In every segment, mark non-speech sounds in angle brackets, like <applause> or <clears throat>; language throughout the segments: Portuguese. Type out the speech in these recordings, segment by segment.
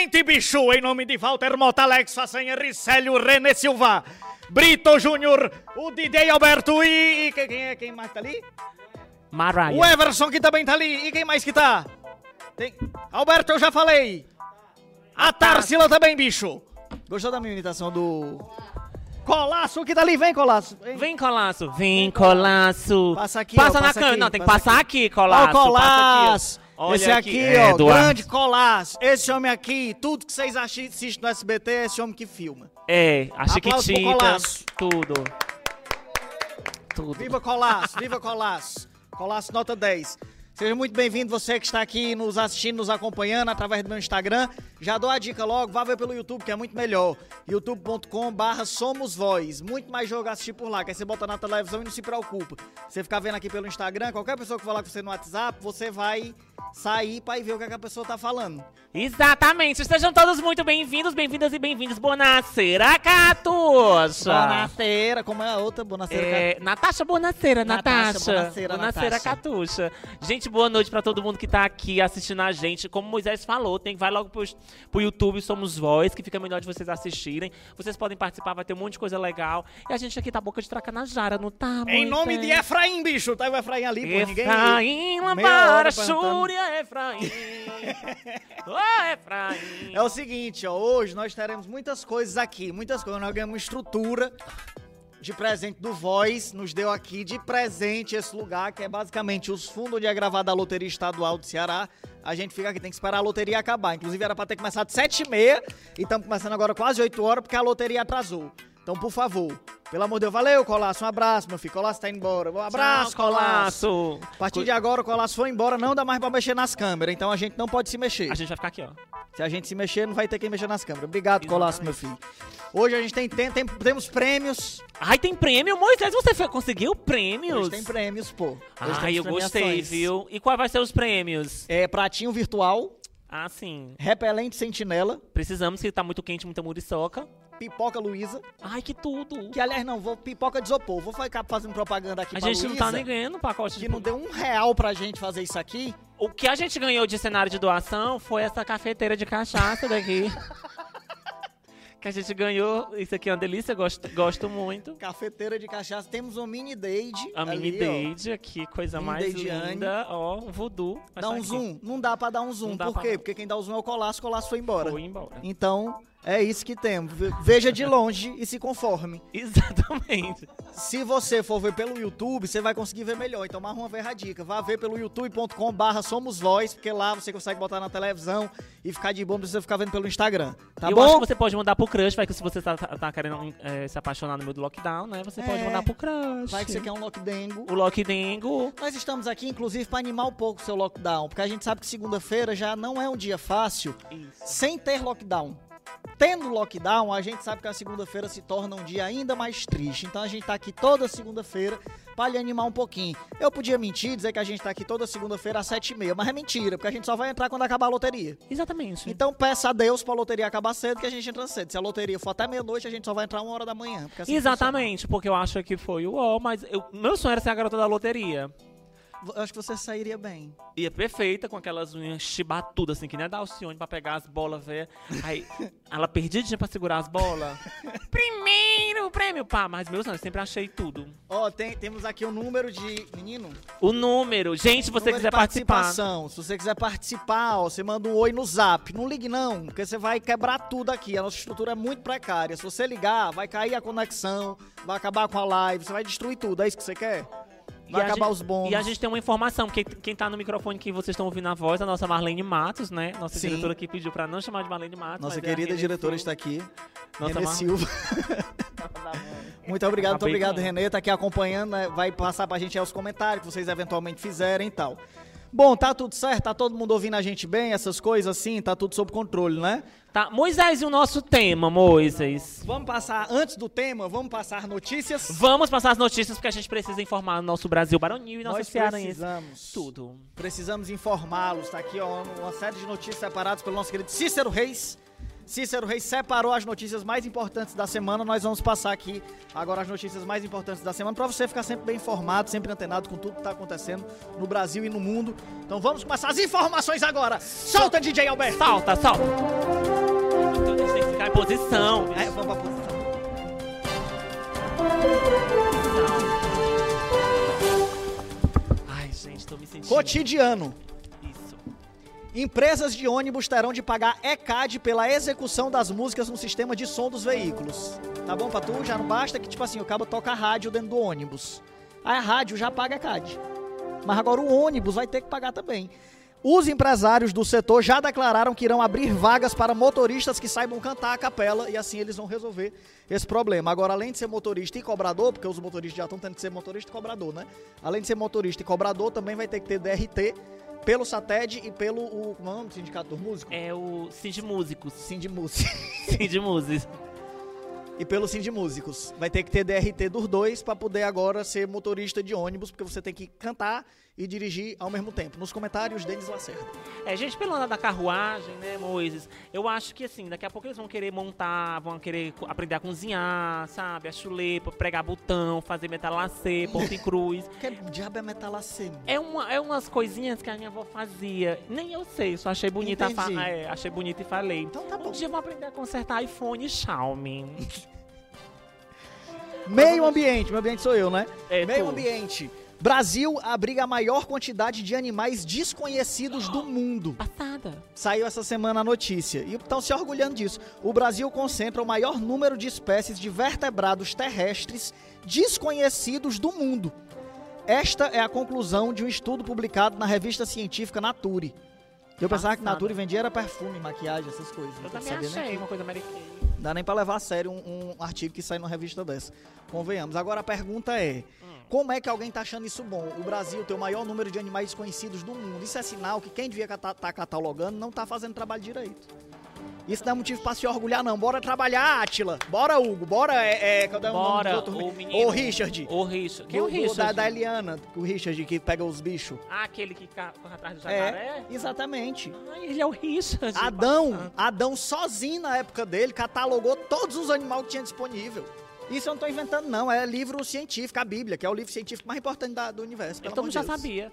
Excelente, bicho! Em nome de Walter Mota, Alex Façanha, Ricélio, René Silva, Brito Júnior, o DJ Alberto e, e quem, é? Quem mais tá ali? Mariah. O Everson que também tá ali. E quem mais que tá? Tem... Alberto, eu já falei. A Tarsila também, bicho. Gostou da minha imitação do... Colasso que tá ali, vem Colasso. Vem. Vem, Colasso. Vem, Colasso. Passa aqui, Passa ó, na passa câmera. Não, tem que passa passar aqui. aqui, Colasso. Ó, Colasso. Olha esse aqui, aqui. ó, É, Eduardo. grande Colasso. Esse homem aqui, tudo que vocês assi- assistem no SBT é esse homem que filma. É, a Chiquitita. Tudo. Tudo. Viva Colasso, viva Colasso. Colasso nota 10. Seja muito bem-vindo você que está aqui nos assistindo, nos acompanhando através do meu Instagram. Já dou a dica logo, vá ver pelo YouTube que é muito melhor. youtube.com barra Somos Voz. Muito mais jogo assistir por lá, que aí você bota na televisão e não se preocupa. Você ficar vendo aqui pelo Instagram, qualquer pessoa que falar com você no WhatsApp, você vai sair para ir ver o que, é que a pessoa tá falando. Exatamente. Sejam todos muito bem-vindos, bem-vindas e bem-vindos. Bonacera, Catos. Bonaceira, como é a outra? Bonaceira. É, Natasha Bonaceira, Natasha, Natasha. Bonaceira, Natasha. Catuxa. Gente, boa noite pra todo mundo que tá aqui assistindo a gente. Como o Moisés falou, tem vai logo pro, pro YouTube Somos Voz, que fica melhor de vocês assistirem. Vocês podem participar, vai ter um monte de coisa legal. E a gente aqui tá boca de tracanajara, não tá, Em nome de? Efraim, bicho. Tá o Efraim ali, pô. Ninguém... Efraim, Lambara. Xúria, Efraim. <laughs> Ô, Efraim. É o seguinte, ó, hoje nós teremos muitas coisas aqui, muitas coisas. Nós ganhamos estrutura de presente do Voz, nos deu aqui de presente esse lugar, que é basicamente os fundos onde é gravada a Loteria Estadual do Ceará. A gente fica aqui, tem que esperar a loteria acabar. Inclusive era pra ter começado 7h30 e estamos começando agora quase 8 horas porque a loteria atrasou. Então, por favor, pelo amor de Deus, valeu, Colasso, um abraço, meu filho. Colasso tá indo embora. Um abraço, Tchau, Colasso. Colasso. A partir de agora, o Colasso foi embora, não dá mais pra mexer nas câmeras, então a gente não pode se mexer. A gente vai ficar aqui, ó. Se a gente se mexer, não vai ter quem mexer nas câmeras. Obrigado, Colasso, meu filho. Hoje a gente tem, tem- tem- temos prêmios. Ai, tem prêmio, Moisés. Você foi- conseguiu prêmios? Hoje tem prêmios, pô. Hoje Ai, eu gostei, viu? E quais vai ser os prêmios? É pratinho virtual, Ah, sim. repelente sentinela, Precisamos, que tá muito quente, muita muriçoca. Pipoca Luísa. Ai, que tudo. Que, aliás, não, vou pipoca de isopor. Vou ficar fazendo propaganda aqui A pra gente não Luísa, tá nem ganhando pacote de... Que não deu um real pra gente fazer isso aqui. O que a gente ganhou de cenário de doação foi essa cafeteira de cachaça daqui. <laughs> que a gente ganhou. Isso aqui é uma delícia, gosto, gosto muito. Cafeteira de cachaça. Temos um mini Dade. A ali, mini ó. Dade aqui, coisa Mini mais Deidiane. linda. Ó, um voodoo. Dá tá um aqui. zoom? Não dá pra dar um zoom. Não Por quê? Porque quem dá o zoom é o Colasso, o Colasso foi embora. Foi embora. Então, é isso que temos. Ve- Veja de longe e se conforme. <laughs> Exatamente. Se você for ver pelo YouTube, você vai conseguir ver melhor. Então, mais uma vez a dica. Vá ver pelo youtube.com barra Somos Voz, porque lá você consegue botar na televisão e ficar de boa, não precisa ficar vendo pelo Instagram. Tá eu bom? acho que você pode mandar pro crush, vai que se você tá, tá- tá querendo é, se apaixonar no meio do lockdown, né? Você pode É. mandar pro crush. Vai que você quer um lockdengo. O Lockdengo. Nós estamos aqui, inclusive, para animar um pouco o seu lockdown, porque a gente sabe que segunda-feira já não é um dia fácil Isso. sem ter lockdown. Tendo lockdown, a gente sabe que a segunda-feira se torna um dia ainda mais triste. Então a gente tá aqui toda segunda-feira para lhe animar um pouquinho. Eu podia mentir, dizer que a gente tá aqui toda segunda-feira às sete e meia, mas é mentira, porque a gente só vai entrar quando acabar a loteria. Exatamente. Então peça a Deus pra loteria acabar cedo, que a gente entra cedo. Se a loteria for até meia-noite, a gente só vai entrar uma hora da manhã. assim Exatamente, porque eu acho que foi o mas eu- meu sonho era ser a garota da loteria. Eu acho que você sairia bem. Ia perfeita, com aquelas unhas chibatudas, assim, que nem a da Alcione, pra pegar as bolas, velho. Aí, <laughs> ela perdidinha pra segurar as bolas. Primeiro prêmio, pá. Mas, meu sonho, eu sempre achei tudo. Ó, tem- temos aqui o número de. Menino? O número. Gente, se você Número quiser de participar. participação. Se você quiser participar, ó, você manda um oi no zap. Não ligue não, porque você vai quebrar tudo aqui. A nossa estrutura é muito precária. Se você ligar, vai cair a conexão, vai acabar com a live, você vai destruir tudo. É isso que você quer? Vai E a acabar gente- os bônus. E a gente tem uma informação, porque quem tá no microfone que vocês estão ouvindo a voz, a nossa Marlene Matos, né? Nossa Sim. diretora que pediu pra não chamar de Marlene Matos. Nossa é querida Renê diretora está aqui. Nossa, Renê Mar- Silva. <laughs> Muito obrigado, muito obrigado. Renê. Tá aqui acompanhando, né? vai passar pra gente aí os comentários que vocês eventualmente fizerem e tal. Bom, tá tudo certo? Tá todo mundo ouvindo a gente bem? Essas coisas assim? Tá tudo sob controle, né? Tá, Moisés, e o nosso tema, Moisés? Vamos passar, antes do tema, vamos passar notícias? Vamos passar as notícias, porque a gente precisa informar o nosso Brasil baronil e nossa Nós cearense. precisamos. Tudo. Precisamos informá-los. Tá aqui, ó, uma série de notícias separadas pelo nosso querido Cícero Reis. Cícero Reis separou as notícias mais importantes da semana. Nós vamos passar aqui agora as notícias mais importantes da semana para você ficar sempre bem informado, sempre antenado com tudo que está acontecendo no Brasil e no mundo. Então vamos começar as informações agora. Solta, DJ Alberto! Salta, salta. Então tem que ficar em posição. É, vamos pra posição. Ai, gente, tô me sentindo. Cotidiano. Empresas de ônibus terão de pagar ECAD pela execução das músicas no sistema de som dos veículos. Tá bom pra tu? Já não basta que, tipo assim, o cabo toca rádio dentro do ônibus. Aí a rádio já paga ECAD. Mas agora o ônibus vai ter que pagar também. Os empresários do setor já declararam que irão abrir vagas para motoristas que saibam cantar a capela e assim eles vão resolver esse problema. Agora, além de ser motorista e cobrador, porque os motoristas já estão tendo que ser motorista e cobrador, né? Além de ser motorista e cobrador, também vai ter que ter DRT pelo SATED e pelo o, como é o nome do sindicato dos músicos? É o Cindy Músicos. Sindimúsicos. <laughs> Cindy Músicos. e pelo Sindimúsicos. Vai ter que ter DRT dos dois para poder agora ser motorista de ônibus, porque você tem que cantar e dirigir ao mesmo tempo. Nos comentários, Denis Lacerda. É, gente, pelo andar da carruagem, né, Moisés? Eu acho que, assim, daqui a pouco eles vão querer montar, vão querer aprender a cozinhar, sabe? A chulepa, pregar botão, fazer metalacê, ponto em cruz. Que diabo é metalacê? É, uma, é umas coisinhas que a minha avó fazia. Nem eu sei, só achei bonita. é, achei bonita e falei. Então tá bom. Um dia eu vou aprender a consertar iPhone e Xiaomi. <laughs> Meio ambiente, meio ambiente sou eu, né? É, meio tu. ambiente. Brasil abriga a maior quantidade de animais desconhecidos do mundo. Passada. Saiu essa semana a notícia. E estão se orgulhando disso. O Brasil concentra o maior número de espécies de vertebrados terrestres desconhecidos do mundo. Esta é a conclusão de um estudo publicado na revista científica Nature. Eu pensava que. Nature vendia era perfume, maquiagem, essas coisas. Eu Não também nem achei que- uma coisa americana. Não dá nem pra levar a sério um, um artigo que sai numa revista dessa. Convenhamos. Agora a pergunta é: como é que alguém tá achando isso bom? O Brasil tem o maior número de animais desconhecidos do mundo. Isso é sinal que quem devia estar catalogando não tá fazendo trabalho direito. Isso não é motivo pra se orgulhar, não. Bora trabalhar, Atila. Bora, Hugo. Bora, é. é cadê o nome do Bora, outro? o menino. Ô, Richard. O Richard. Quem é o Richard? Da, da Eliana, o Richard que pega os bichos. Ah, aquele que corre atrás do É, jacaré? exatamente. Ai, ele é o Richard. Adão. Adão sozinho na época dele catalogou todos os animais que tinha disponível. Isso eu não tô inventando, não. É livro científico, a Bíblia, que é o livro científico mais importante da- do universo. Então já Deus. sabia.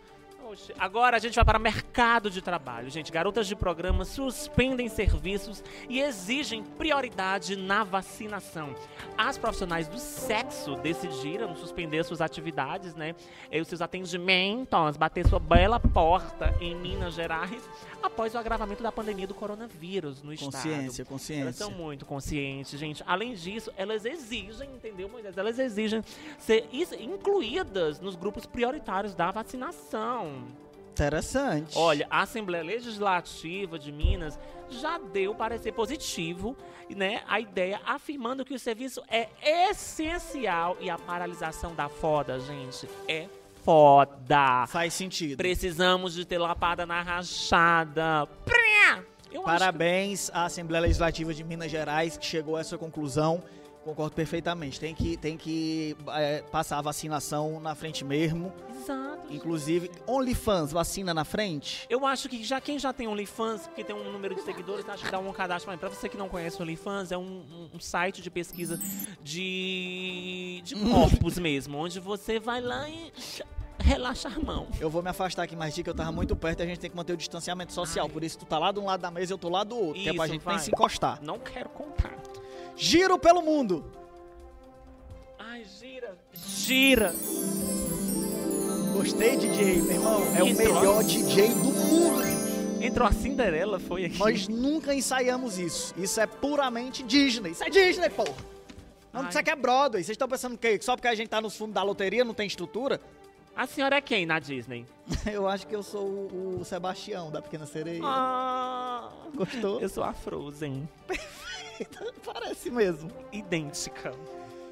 Agora a gente vai para mercado de trabalho. Gente, garotas de programa suspendem serviços e exigem prioridade na vacinação. As profissionais do sexo decidiram suspender suas atividades, né? E os seus atendimentos, bater sua bela porta em Minas Gerais após o agravamento da pandemia do coronavírus no estado. Consciência, Elas consciência. são muito conscientes, gente. Além disso, elas exigem, entendeu, Moisés? Elas exigem ser incluídas nos grupos prioritários da vacinação. Interessante. Olha, a Assembleia Legislativa de Minas já deu parecer positivo, né? A ideia afirmando que o serviço é essencial e a paralisação da foda, gente, é foda. Faz sentido. Precisamos de ter lapada na rachada. Eu acho que- Parabéns à Assembleia Legislativa de Minas Gerais que chegou a essa conclusão. Concordo perfeitamente. Tem que, tem que é, passar a vacinação na frente mesmo. Exato. Inclusive, OnlyFans, vacina na frente. Eu acho que já quem já tem OnlyFans, porque tem um número de seguidores, acho que dá um cadastro. Mas pra você que não conhece o OnlyFans, é um, um- um site de pesquisa de, de <laughs> corpos mesmo, onde você vai lá e relaxa a mão. Eu vou me afastar aqui mais que eu tava muito perto e a gente tem que manter o distanciamento social. Ai. Por isso, tu tá lá de um lado da mesa e eu tô lá do outro. que é pra Isso, gente vai. nem se encostar. Não quero contar. Giro pelo mundo. Ai, gira. Gira. Gostei, DJ, meu irmão. É o Entrou. melhor DJ do mundo. Entrou a Cinderela, foi aqui. Nós nunca ensaiamos isso. Isso é puramente Disney. Isso é Disney, porra. Não, Ai. isso aqui é Broadway. Vocês estão pensando que só porque a gente tá nos fundos da loteria não tem estrutura? A senhora é quem na Disney? <laughs> Eu acho que eu sou o, o Sebastião da Pequena Sereia. Ah, Gostou? eu sou a Frozen. <laughs> Parece mesmo. Idêntica.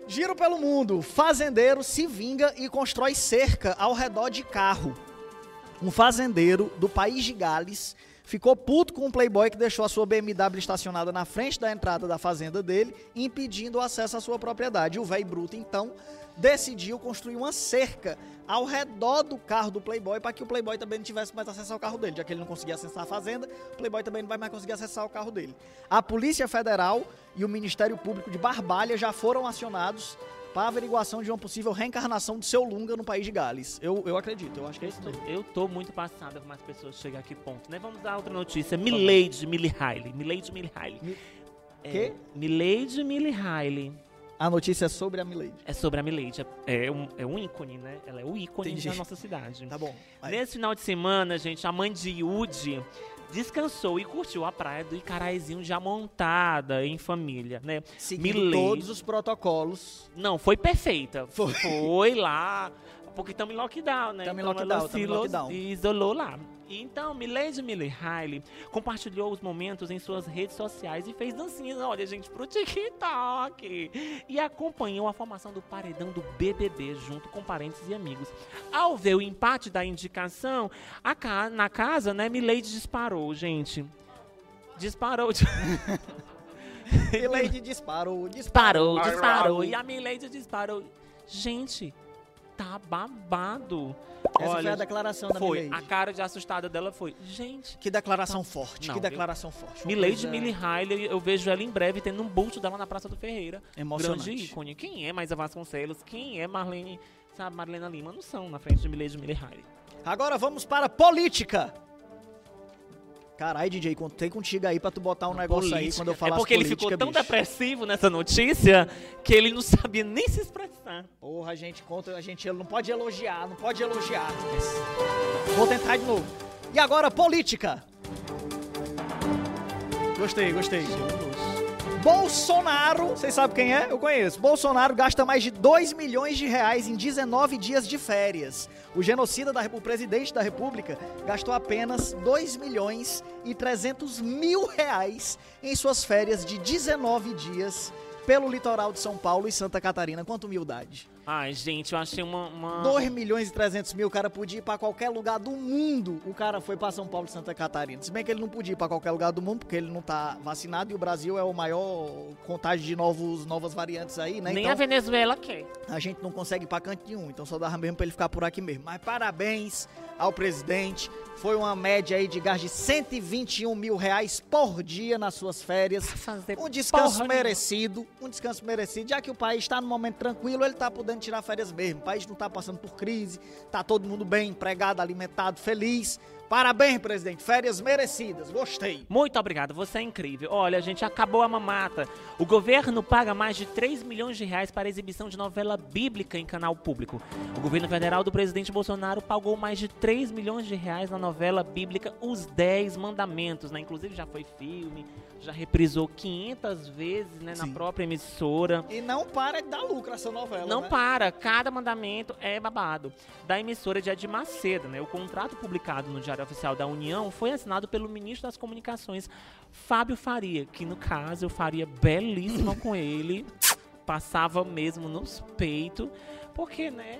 Giro pelo mundo. Fazendeiro se vinga e constrói cerca ao redor de carro. Um fazendeiro do país de Gales ficou puto com o playboy que deixou a sua BMW estacionada na frente da entrada da fazenda dele, impedindo o acesso à sua propriedade. O velho bruto, então, decidiu construir uma cerca ao redor do carro do Playboy para que o Playboy também não tivesse mais acesso ao carro dele. Já que ele não conseguia acessar a fazenda, o Playboy também não vai mais conseguir acessar o carro dele. A Polícia Federal e o Ministério Público de Barbalha já foram acionados para averiguação de uma possível reencarnação do seu Lunga no país de Gales. Eu, eu acredito, eu acho que é isso Eu tô, mesmo. eu tô muito passada com as pessoas chegar aqui ponto, né? Vamos dar outra notícia. Milady Millie Riley. Milady Millie Riley. Mi- É, Quê? Milady Millie Riley. A notícia é sobre a Milady. É sobre a Milady. É um, é um ícone, né? Ela é o ícone Entendi. da nossa cidade. Tá bom. Vai. Nesse final de semana, gente, a mãe de Yudi descansou e curtiu a praia do Icaraizinho já montada em família, né? Seguindo Milady. todos os protocolos. Não, foi perfeita. Foi. Foi lá. Porque estamos em lockdown, né? Tamo em Então lockdown, ela tamo em lockdown. isolou lá. Então, Milady Millie Riley compartilhou os momentos em suas redes sociais e fez dancinhas, olha, gente, pro TikTok. E acompanhou a formação do paredão do BBB junto com parentes e amigos. Ao ver o empate da indicação, a ca- na casa, né, Milady disparou, gente. Disparou. <laughs> Milady disparou, disparou, disparou. disparou. E a Milady disparou. Gente, tá babado. Essa foi a Olha, declaração da foi. A Milady. cara de assustada dela foi. Gente, Que declaração forte, Não, que eu- declaração forte. Uma Milady Millie Riley, eu vejo ela em breve tendo um busto dela na Praça do Ferreira. Emocionante. Grande ícone. Quem é Maisa Vasconcelos? Quem é Marlene, sabe, Marlena Lima? Não são na frente de Milady Millie Riley. Agora vamos para política. Caralho, DJ, contei contigo aí pra tu botar um negócio aí Política. quando eu falar É porque ele ficou tão depressivo nessa notícia que ele não sabia nem se expressar. Porra, a gente conta, a gente não pode elogiar, não pode elogiar. Vou tentar de novo. E agora, política. Gostei, gostei. Bolsonaro, vocês sabem quem é? Eu conheço. Bolsonaro gasta mais de 2 milhões de reais em 19 dias de férias. O genocida, da, o presidente da república, gastou apenas 2 milhões e 300 mil reais em suas férias de 19 dias pelo litoral de São Paulo e Santa Catarina. Quanta humildade. Ai, gente, eu achei uma. uma... 2 milhões e 300 mil, o cara podia ir pra qualquer lugar do mundo. O cara foi pra São Paulo e Santa Catarina. Se bem que ele não podia ir pra qualquer lugar do mundo, porque ele não tá vacinado e o Brasil é o maior contágio de novos, novas variantes aí, né? Nem então a Venezuela quer. a gente não consegue ir pra canto nenhum. Então só dava mesmo pra ele ficar por aqui mesmo. Mas parabéns ao presidente. Foi uma média aí de gasto de 121 mil reais por dia nas suas férias. Fazer Um descanso merecido, um descanso merecido, já que o país está num momento tranquilo, ele tá podendo tirar férias mesmo. O país não tá passando por crise, tá todo mundo bem, empregado, alimentado, feliz. Parabéns, presidente, férias merecidas, gostei. Muito obrigado, você é incrível. Olha, gente, acabou a mamata. O governo paga mais de 3 milhões de reais para a exibição de novela bíblica em canal público. O governo federal do presidente Bolsonaro pagou mais de 3 milhões de reais na novela bíblica Os 10 Mandamentos, né? Inclusive já foi filme, já reprisou 500 vezes, né, na própria emissora. E não para de dar lucro essa novela, Não né? para, cada mandamento é babado. Da emissora de Macedo, né? O contrato publicado no Diário Oficial da União foi assinado pelo ministro das Comunicações, Fábio Faria, que no caso eu faria belíssima com ele, <laughs> passava mesmo nos peitos, porque, né?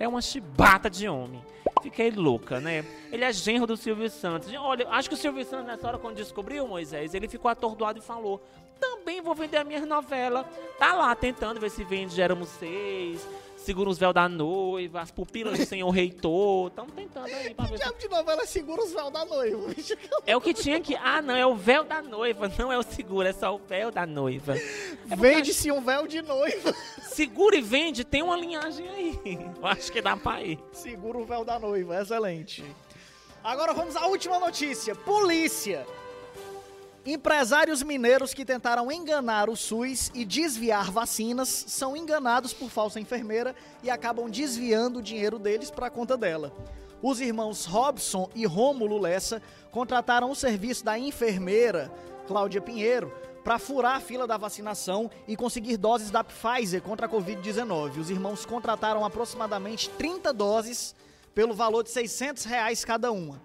É uma chibata de homem. Fiquei louca, né? Ele é genro do Silvio Santos. Olha, acho que o Silvio Santos, nessa hora, quando descobriu Moisés, ele ficou atordoado e falou: também vou vender a minha novela. Tá lá tentando ver se vende Éramos Seis, Segura os Véus da Noiva, As Pupilas do Senhor Reitor. Estamos tentando aí pra ver. Diabo de novela segura os véus da noiva, bicho. É o que tinha que... Ah, não, é o véu da noiva, não é o segura, é só o véu da noiva. Vende-se um véu de noiva. Segura e vende, tem uma linhagem aí. Eu acho que dá pra ir. Segura o véu da noiva, excelente. Agora vamos à última notícia. Polícia. Empresários mineiros que tentaram enganar o SUS e desviar vacinas são enganados por falsa enfermeira e acabam desviando o dinheiro deles para a conta dela. Os irmãos Robson e Rômulo Lessa contrataram o serviço da enfermeira Cláudia Pinheiro para furar a fila da vacinação e conseguir doses da Pfizer contra a Covid-19. Os irmãos contrataram aproximadamente 30 doses pelo valor de 600 reais cada uma.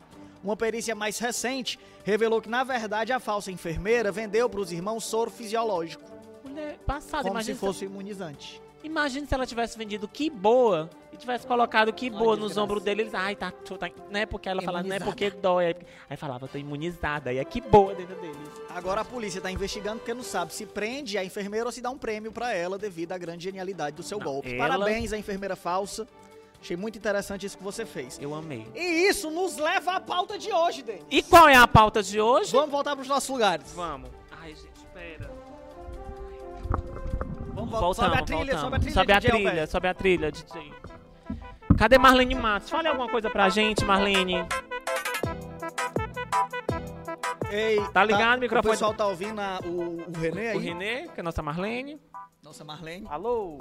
Uma perícia mais recente revelou que, na verdade, a falsa enfermeira vendeu para os irmãos soro fisiológico. passado. como se se, fosse imunizante. imagina se ela tivesse vendido que boa e tivesse colocado que Ai, boa nos desgraça. ombros dele. Eles, ai, tá, tô- tá. Não é porque ela falava, não é porque dói. Aí, falava, tô imunizada. E é que boa dentro deles. Agora a polícia tá investigando porque não sabe se prende a enfermeira ou se dá um prêmio pra ela devido à grande genialidade do seu Não, golpe. ela- Parabéns à enfermeira falsa. Achei muito interessante isso que você fez. Eu amei. E isso nos leva à pauta de hoje, Denis. E qual é a pauta de hoje? Vamos voltar pros nossos lugares. Vamos. Ai, gente, espera. Vamos voltar. Sobe a trilha, voltamos. sobe a trilha. Sobe a DJ trilha, sobe a trilha, DJ. Cadê Marlene Matos? Fale alguma coisa pra gente, Marlene. Ei, Tá ligado o microfone? O pessoal tá ouvindo a- o, o Renê aí? O Renê, que é a nossa Marlene. Nossa, Marlene. Alô?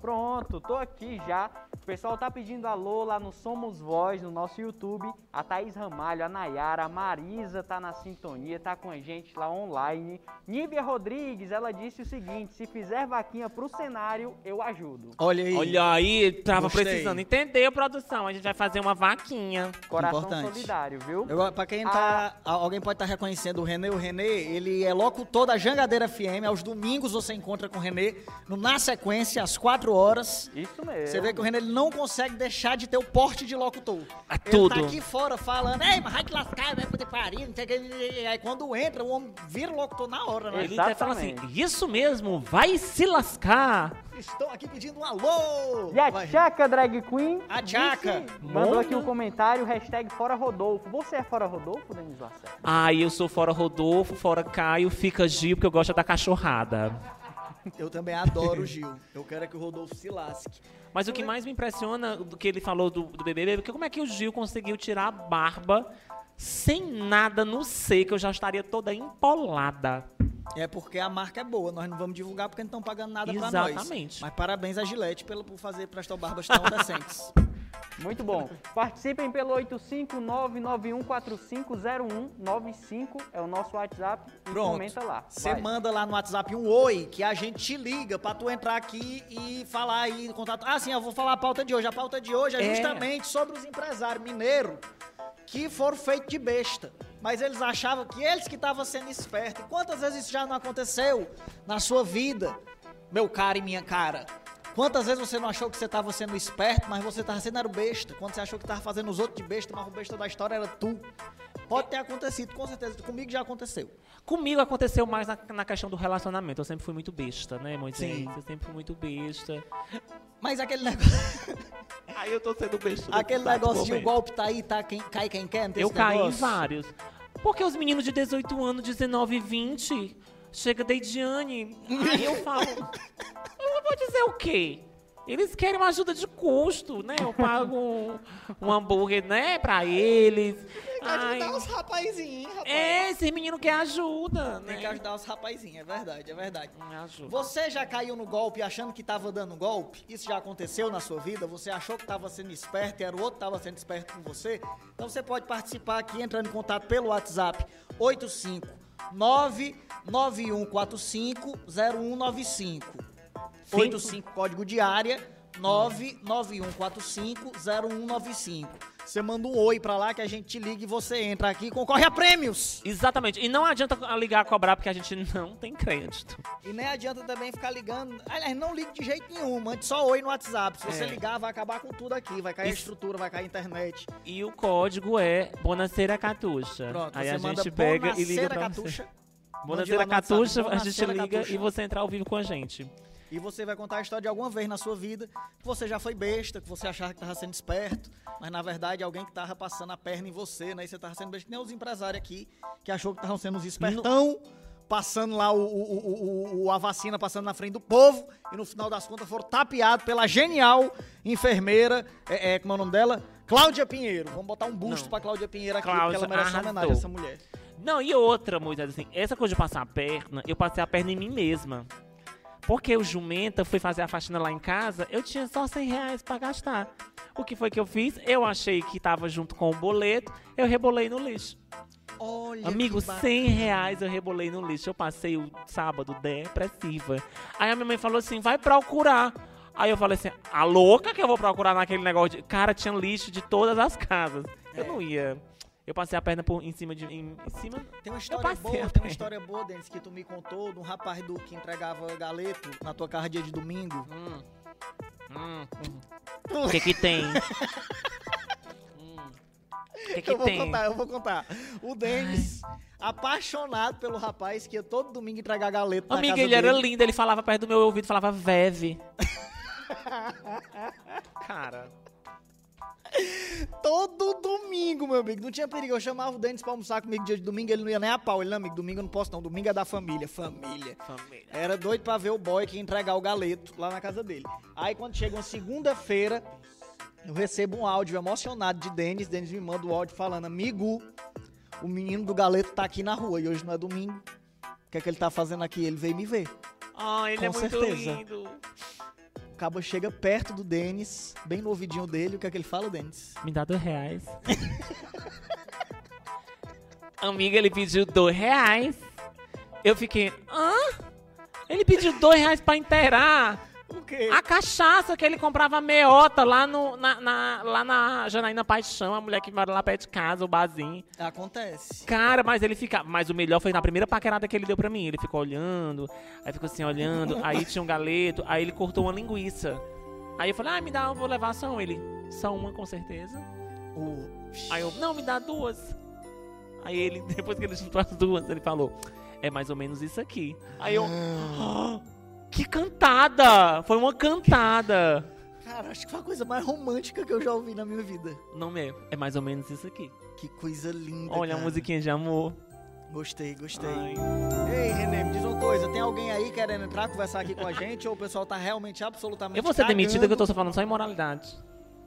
Pronto, tô aqui já. O pessoal tá pedindo alô lá no Somos Voz, no nosso YouTube. A Thaís Ramalho, a Nayara, a Marisa tá na sintonia, tá com a gente lá online. Nívia Rodrigues, ela disse o seguinte: se fizer vaquinha pro cenário, eu ajudo. Olha aí. Olha aí, tava Gostei. precisando entender, produção. A gente vai fazer uma vaquinha. Coração Importante. solidário, viu? Eu, pra quem tá. Alguém pode estar reconhecendo o Renê. O Renê, ele é locutor da Jangadeira FM. Aos domingos você encontra com o Renê no Na Sequência, às 4 horas. Isso mesmo. Você vê que o Renê ele não consegue deixar de ter o porte de locutor. É Ele tudo. tá aqui fora falando, ei, mas vai te lascar, vai poder parir, não sei o que. Aí quando entra, o homem vira locutor na hora, né? Ele até fala assim, isso mesmo, vai se lascar. Estou aqui pedindo um alô! E a Vai. Tchaca Drag Queen A Tchaca. mandou aqui um comentário, hashtag Fora Rodolfo. Você é Fora Rodolfo, Denis Lacerda? Ai, eu sou fora Rodolfo, fora Caio, fica Gil, porque eu gosto da cachorrada. Eu também adoro o Gil. Eu quero é que o Rodolfo se lasque. Mas o que mais me impressiona do que ele falou do, do BBB, é porque como é que o Gil conseguiu tirar a barba sem nada no seco, eu já estaria toda empolada. É porque a marca é boa, nós não vamos divulgar porque não estão pagando nada pra nós. Exatamente. Mas parabéns a Gillette pelo, por fazer prestar barbas tão decentes. <laughs> Muito bom. Participem pelo 85991450195 é o nosso WhatsApp e Pronto. comenta lá. Você manda lá no WhatsApp um oi, que a gente te liga pra tu entrar aqui e falar aí, contato. Ah, sim, eu vou falar a pauta de hoje. A pauta de hoje é, É. justamente sobre os empresários mineiros que foram feitos de besta. Mas eles achavam que eles que estavam sendo espertos. Quantas vezes isso já não aconteceu na sua vida, meu cara e minha cara? Quantas vezes você não achou que você estava sendo esperto, mas você estava sendo era o besta? Quando você achou que estava fazendo os outros de besta, mas o besta da história era tu. Pode ter acontecido, com certeza. Comigo já aconteceu. Comigo aconteceu mais na, na questão do relacionamento. Eu sempre fui muito besta, né, Moisés? Sim. Eu sempre fui muito besta. Mas aquele negócio. <laughs> Aí eu tô sendo besta. Aquele negócio de o golpe tá aí, tá quem, cai quem quer, não tem Eu caí em vários. Porque os meninos de 18 anos, 19, 20, chega Deidiane, aí eu falo, eu vou dizer o quê? Eles querem uma ajuda de custo, né? Eu pago um, um hambúrguer, né, pra eles. Que Ai, ajudar os rapazinhos, rapaz. é, esse menino quer ajuda, Tem que né? ajudar os rapazinhos, é verdade, é verdade. Me ajuda. Você já caiu no golpe achando que tava dando golpe? Isso já aconteceu na sua vida? Você achou que tava sendo esperto e era o outro que tava sendo esperto com você? Então você pode participar aqui entrando em contato pelo WhatsApp 85991450195. 85 código de área 991450195. Você manda um oi pra lá que a gente te liga e você entra aqui e concorre a prêmios. Exatamente. E não adianta ligar a cobrar porque a gente não tem crédito. E nem adianta também ficar ligando. Aliás, não ligue de jeito nenhum. Mande só oi no WhatsApp. Se você É. ligar, vai acabar com tudo aqui. Vai cair a Isso. estrutura, vai cair a internet. E o código é Bonaceira Catuxa. Pronto, Aí a gente pega e liga pra você. Catuxa. Bonaceira Catuxa, a gente liga Catuxa. e você entrar ao vivo com a gente. E você vai contar a história de alguma vez na sua vida que você já foi besta, que você achava que tava sendo esperto, mas na verdade alguém que tava passando a perna em você, né? E você tava sendo besta. Que Nem os empresários aqui que achou que estavam sendo os espertão, passando lá o, o, o- a vacina passando na frente do povo, e no final das contas foram tapeados pela genial enfermeira, é, é, como é o nome dela? Cláudia Pinheiro. Vamos botar um busto Não. pra Cláudia Pinheiro aqui, Cláudia porque ela merece arrasou. homenagem a essa mulher. Não, e outra, Moisés, assim, essa coisa de passar a perna, eu passei a perna em mim mesma. Porque o jumenta foi fazer a faxina lá em casa, eu tinha só 100 reais pra gastar. O que foi que eu fiz? Eu achei que tava junto com o boleto, eu rebolei no lixo. Olha Amigo, que ba- 100 reais eu rebolei no lixo. Eu passei o sábado depressiva. Aí a minha mãe falou assim: vai procurar. Aí eu falei assim: a louca que eu vou procurar naquele negócio de. Cara, tinha lixo de todas as casas. Eu É. não ia. Eu passei a perna por, em cima de. Em, em cima. Tem uma história boa, tem uma história boa, Denis, que tu me contou de um rapaz do que entregava galeto na tua casa dia de domingo. Hum. Hum. O que que tem? <laughs> Que que eu vou tem? contar, eu vou contar. O Denis, apaixonado pelo rapaz que ia todo domingo entregar galeto na Amiga, casa ele era dele. lindo, ele falava perto do meu ouvido, falava Veve. <laughs> Cara. Todo domingo, meu amigo. Não tinha perigo. Eu chamava o Denis pra almoçar comigo dia de domingo, ele não ia nem a pau. Ele, não, amigo, domingo eu não posso não. Domingo é da família. Família. Família. Era doido pra ver o boy que ia entregar o galeto lá na casa dele. Aí quando chega uma segunda-feira, eu recebo um áudio emocionado de Denis. Denis me manda o áudio falando: Amigo, o menino do galeto tá aqui na rua e hoje não é domingo. O que é que ele tá fazendo aqui? Ele veio me ver. Ah, ele Com é muito certeza. lindo. O cabo chega perto do Denis, bem no ouvidinho dele. O que é que ele fala, Denis? Me dá dois reais. <laughs> Amiga, ele pediu dois reais. Eu fiquei, hã? Ele pediu dois reais pra inteirar? A cachaça que ele comprava meota lá, no, na, na- lá na Janaína Paixão, a mulher que mora lá perto de casa, o barzinho. Acontece. Cara, mas ele fica. Mas o melhor foi na primeira paquerada que ele deu pra mim. Ele ficou olhando, aí ficou assim, olhando, aí tinha um galeto, aí ele cortou uma linguiça. Aí eu falei, ah, me dá, eu vou levar só um. Ele, só uma com certeza. O... Aí eu, não, me dá duas. Aí ele, <laughs> depois que ele juntou as duas, ele falou, é mais ou menos isso aqui. Aí eu, "Ah, que cantada! Foi uma cantada. Cara, acho que foi a coisa mais romântica que eu já ouvi na minha vida. Não mesmo, é mais ou menos isso aqui. Que coisa linda. Olha a cara. musiquinha de amor. Gostei, gostei. Ai. Ei, Renê, me diz uma coisa. Tem alguém aí querendo entrar, conversar aqui com a <laughs> gente? ou o pessoal tá realmente absolutamente Eu vou ser demitida que eu tô só falando só imoralidade.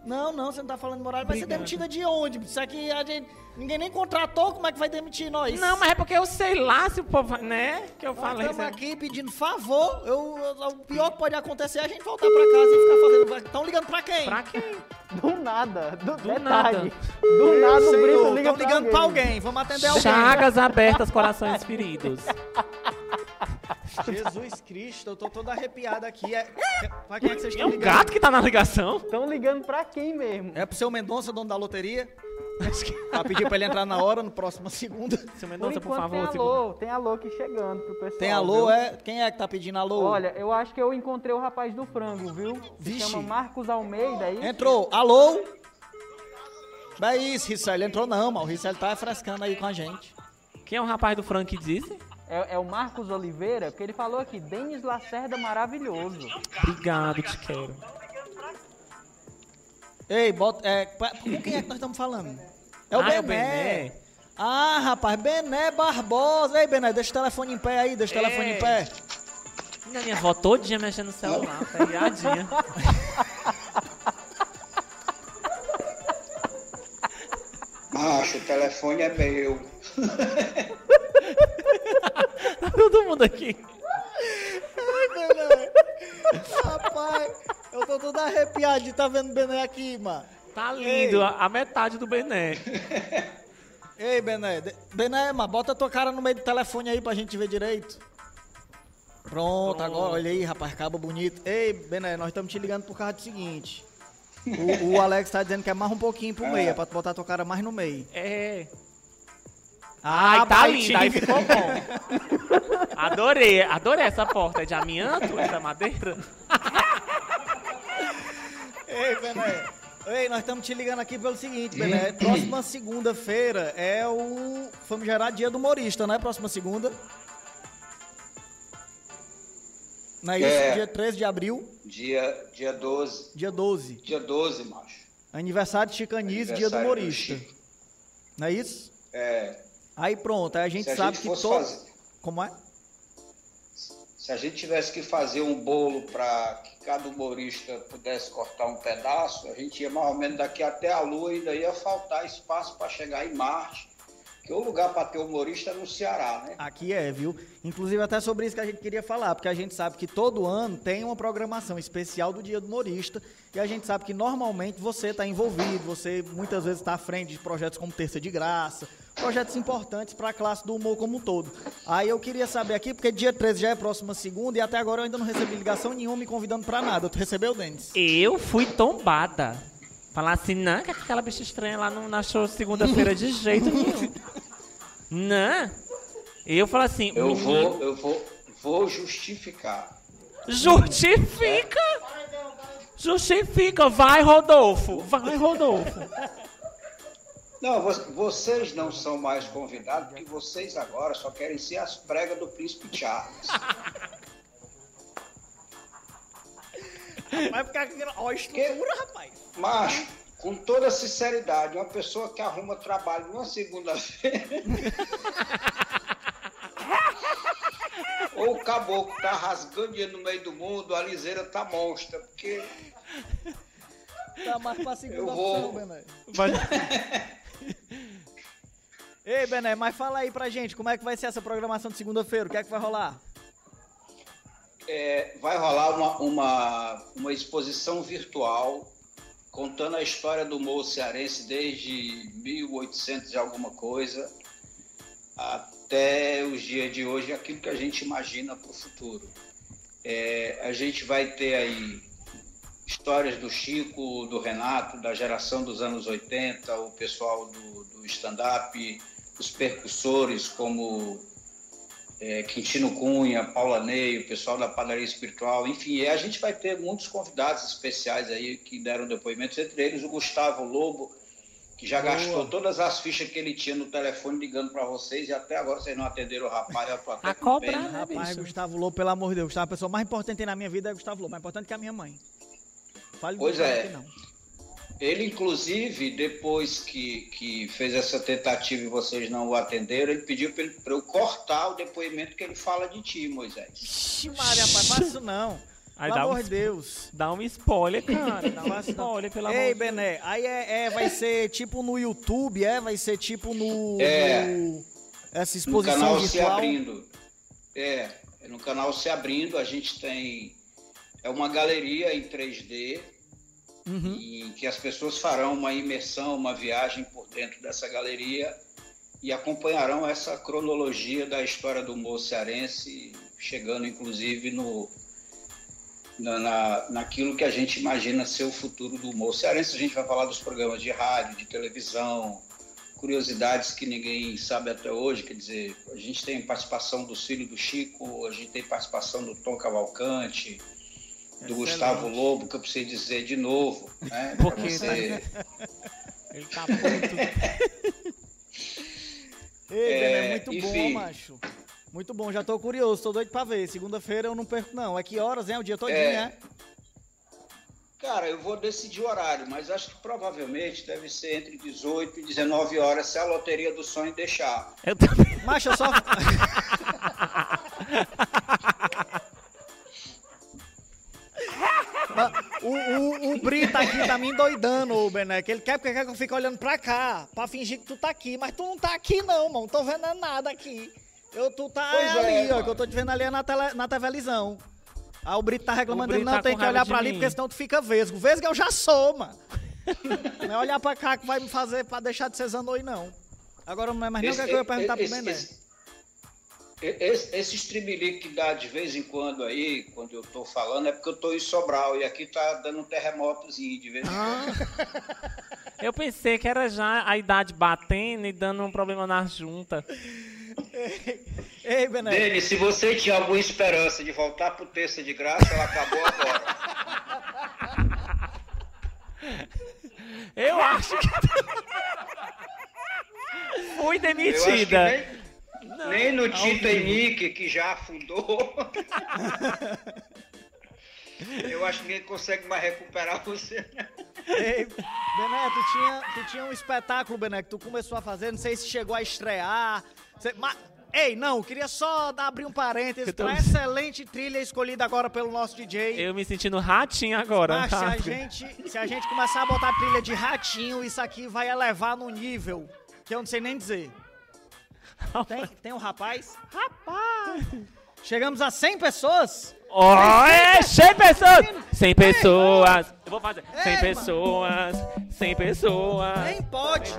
Não, não, você não tá falando moral. Vai ser demitida de onde? Isso aqui a gente... Ninguém nem contratou, como é que vai demitir nós? Não, mas é porque eu sei lá se o povo, né? Que eu Nós falei. estamos isso. aqui pedindo favor. Eu, eu- o pior que pode acontecer é a gente voltar pra casa e ficar fazendo... Estão ligando pra quem? Pra quem? Do nada. Do, Do detalhe. Do nada o Brito liga estão ligando pra alguém. Vamos atender alguém. Chagas abertas, corações feridos. <laughs> <laughs> Jesus Cristo, eu tô todo arrepiado aqui. É... Pra quem é que vocês É estão um ligando? gato que tá na ligação? Estão ligando pra quem mesmo? É pro seu Mendonça, dono da loteria? Pra pedir pra ele entrar na hora, no próximo segunda. Seu Por Mendonça, por enquanto favor. tem alô, tem alô aqui chegando pro pessoal. Tem alô, viu? é? Quem é que tá pedindo alô? Olha, eu acho que eu encontrei o rapaz do frango, viu? Se Vixe. chama Marcos Almeida aí. Entrou. Alô? É isso, Rissel. Entrou não, mas o Rissel tá frescando aí com a gente. Quem é o rapaz do Frank que disse? É, é o Marcos Oliveira, porque ele falou aqui, Denis Lacerda maravilhoso. Obrigado, te quero. Ei, bota... É, com quem é que nós estamos falando? É o Ah, Bené. é o Bené. Ah, rapaz, Bené Barbosa. Ei, Bené, deixa o telefone em pé aí, deixa o telefone em Ei. pé. Minha, minha avó todinha mexendo no celular, pegadinha. Macho, o telefone é meu. <laughs> Tá <laughs> todo mundo aqui. Ai, Bené. Rapaz, eu tô todo arrepiado de estar vendo o Bené aqui, mano. Tá Ei. lindo, a, a metade do Bené. <laughs> Ei, Bené. de- Bené, mano, bota a tua cara no meio do telefone aí pra gente ver direito. Pronto, agora, olha aí, rapaz, cabo bonito. Ei, Bené, nós estamos te ligando por causa do seguinte. O, o <laughs> Alex tá dizendo que é mais um pouquinho pro meio, é pra tu botar a tua cara mais no meio. É. Ah, Ai, tá vai, lindo, aí ficou bom. Adorei, adorei essa porta. É de amianto, essa madeira? Ei, Bené. Ei, nós estamos te ligando aqui pelo seguinte, Bené. Próxima segunda-feira é o famigerado dia do humorista, né? Próxima segunda. Não é isso? É. Dia 13 de abril, Dia, dia 12. dia 12. Dia 12, macho. Aniversário de Chicanice, dia do humorista. Chico. Não é isso? É, Aí pronto, aí a gente se a sabe gente que todo. fazer, Como é? se a gente tivesse que fazer um bolo para que cada humorista pudesse cortar um pedaço, a gente ia mais ou menos daqui até a Lua e ainda ia faltar espaço para chegar em Marte. Que o lugar para ter humorista é no Ceará, né? Aqui é, viu? Inclusive até sobre isso que a gente queria falar, porque a gente sabe que todo ano tem uma programação especial do Dia do Humorista e a gente sabe que normalmente você está envolvido, você muitas vezes está à frente de projetos como Terça de Graça, projetos importantes para a classe do humor como um todo. Aí eu queria saber aqui, porque dia 13 já é próxima segunda e até agora eu ainda não recebi ligação nenhuma me convidando para nada. Tu recebeu, Denis? Eu fui tombada. Falar assim, não, que aquela bicha estranha lá não achou segunda-feira de jeito nenhum. <laughs> Não. Eu falo assim, Eu menino, vou, eu vou, vou justificar. Justifica! Justifica! Vai, Rodolfo! Vai, Rodolfo! Não, vo- vocês não são mais convidados, porque vocês agora só querem ser as pregas do príncipe Charles. Vai ficar aqui. Ó, a estrutura, rapaz. Mas, com toda sinceridade, uma pessoa que arruma trabalho numa segunda-feira. <laughs> Ou o caboclo tá rasgando dinheiro no meio do mundo, a liseira tá monstra, porque Tá mais pra segunda Eu vou- opção. Vai- <laughs> <laughs> Ei, Bené, mas fala aí pra gente, como é que vai ser essa programação de segunda-feira? O que é que vai rolar? é, vai rolar uma, uma, uma exposição virtual contando a história do humor cearense desde 1800 e alguma coisa até os dias de hoje, aquilo que a gente imagina para o futuro. É, a gente vai ter aí histórias do Chico, do Renato, da geração dos anos 80, o pessoal do, do stand-up, os percussores como é, Quintino Cunha, Paula Ney, o pessoal da Padaria Espiritual, enfim, e a gente vai ter muitos convidados especiais aí que deram depoimentos, entre eles o Gustavo Lobo, que já Boa. gastou todas as fichas que ele tinha no telefone ligando para vocês e até agora vocês não atenderam o rapaz, eu tô até A cobra, pena. né, Rapaz? Gustavo Lobo, pelo amor de Deus. Gustavo, a pessoa mais importante na minha vida é Gustavo Lobo. Mais importante que a minha mãe. Fale Pois é. não. Ele, inclusive, depois que, que fez essa tentativa e vocês não o atenderam, ele pediu para eu cortar o depoimento que ele fala de ti, Moisés. Ixi, Maria, rapaz, faça isso não. Aí pelo um, amor de Deus. dá um spoiler, cara. Dá um spoiler, pelo amor Ei, de Deus. Bené, aí é, é- vai ser tipo no YouTube, é? Vai ser tipo no. É. no- essa no exposição canal se virtual. abrindo. É, é no canal se abrindo, a gente tem é uma galeria em 3D Uhum. em que as pessoas farão uma imersão, uma viagem por dentro dessa galeria e acompanharão essa cronologia da história do humor cearense, chegando inclusive no na, na- naquilo que a gente imagina ser o futuro do humor cearense. A gente vai falar dos programas de rádio, de televisão, curiosidades que ninguém sabe até hoje. Quer dizer, a gente tem participação do filho do Chico, a gente tem participação do Tom Cavalcante, do Excelente. Gustavo Lobo, que eu preciso dizer de novo, né? <laughs> Porque você- <laughs> Ele tá puto. Ei, É, Bené, muito enfim. bom, macho. Muito bom, já tô curioso, tô doido pra ver. Segunda-feira eu não perco, não. É que horas, hein? O dia todinho, É. né? Cara, eu vou decidir o horário, mas acho que provavelmente deve ser entre 18 e 19 horas, se a loteria do sonho deixar. Eu também. Macho, eu só. <laughs> o, o, o Brito aqui tá me endoidando, ô que ele quer porque quer que eu fique olhando pra cá, pra fingir que tu tá aqui, mas tu não tá aqui não, mano, tô vendo nada aqui. Eu, tu tá Pois é, ali, ó, mano. que eu tô te vendo ali na, tele, na televisão. Aí o Brito tá reclamando, O ele Brito não, tá tem que olhar pra ali, mim. porque senão tu fica vesgo. Vesgo eu já sou, mano. não é olhar pra cá que vai me fazer pra deixar de ser zanoi, não. Agora não é mais nem o que é eu ia perguntar pro esse, Bené. esse, esse, esse streamlink que dá de vez em quando aí, quando eu tô falando, é porque eu tô em Sobral e aqui tá dando um terremotozinho de vez em quando. <laughs> Eu pensei que era já a idade batendo e dando um problema na junta. <laughs> Ei, Bené. Denis, se você tinha alguma esperança de voltar pro terça de graça, ela acabou agora. Eu acho que. <laughs> Fui Eu acho que demitida. nem, no Titanic, que já afundou. <laughs> Eu acho que ninguém consegue mais recuperar você. Ei, Bené, tu tinha, tu tinha um espetáculo, Bené, que tu começou a fazer, não sei se chegou a estrear. Você- mas- ei, não, queria só dar, abrir um parênteses tô- pra excelente trilha escolhida agora pelo nosso DJ. Eu me sentindo ratinho agora. Mas se a, gente, se a gente começar a botar trilha de ratinho, isso aqui vai elevar no nível que eu não sei nem dizer. Tem, tem um rapaz? Rapaz! Chegamos a 100 pessoas? Ó, é 100 pessoas! 100 pessoas! Eu vou fazer. 100 Ei, pessoas! 100 pessoas! Nem pode,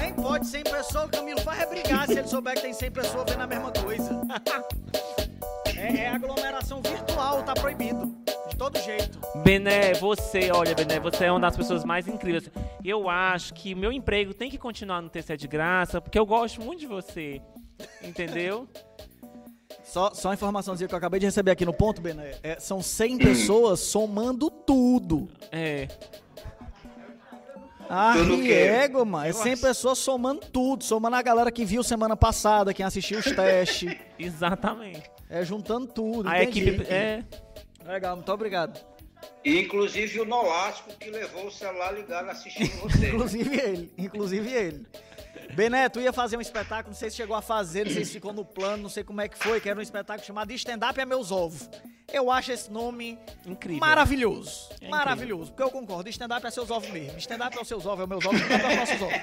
nem pode, 100 pessoas, o Camilo vai brigar se ele souber que tem 100 pessoas vendo a mesma coisa. <laughs> É, é aglomeração virtual, tá proibido. Todo jeito. Bené, você, olha, Bené, você é uma das pessoas mais incríveis. Eu acho que meu emprego tem que continuar no TCE de graça, porque eu gosto muito de você. Entendeu? <laughs> Só, só uma informaçãozinha que eu acabei de receber aqui no ponto, Bené. É, são 100 <clears throat> pessoas somando tudo. É. Ah, Tudo o quê? Riego, mano. É 100 pessoas somando tudo. Somando a galera que viu semana passada, quem assistiu os <laughs> testes. Exatamente. É juntando tudo. A entendi. equipe. É. Legal, muito obrigado. E, inclusive o Nolasco que levou o celular ligado assistindo <laughs> você. Inclusive ele. Inclusive ele. Bené, tu ia fazer um espetáculo, não sei se chegou a fazer, não sei se ficou no plano, não sei como é que foi, que era um espetáculo chamado Stand-Up é Meus Ovos. Eu acho esse nome Incrível. maravilhoso. É maravilhoso. Porque eu concordo, stand-up é seus ovos mesmo. Stand-up é os seus ovos, é os meus ovos, stand-up é os nossos ovos.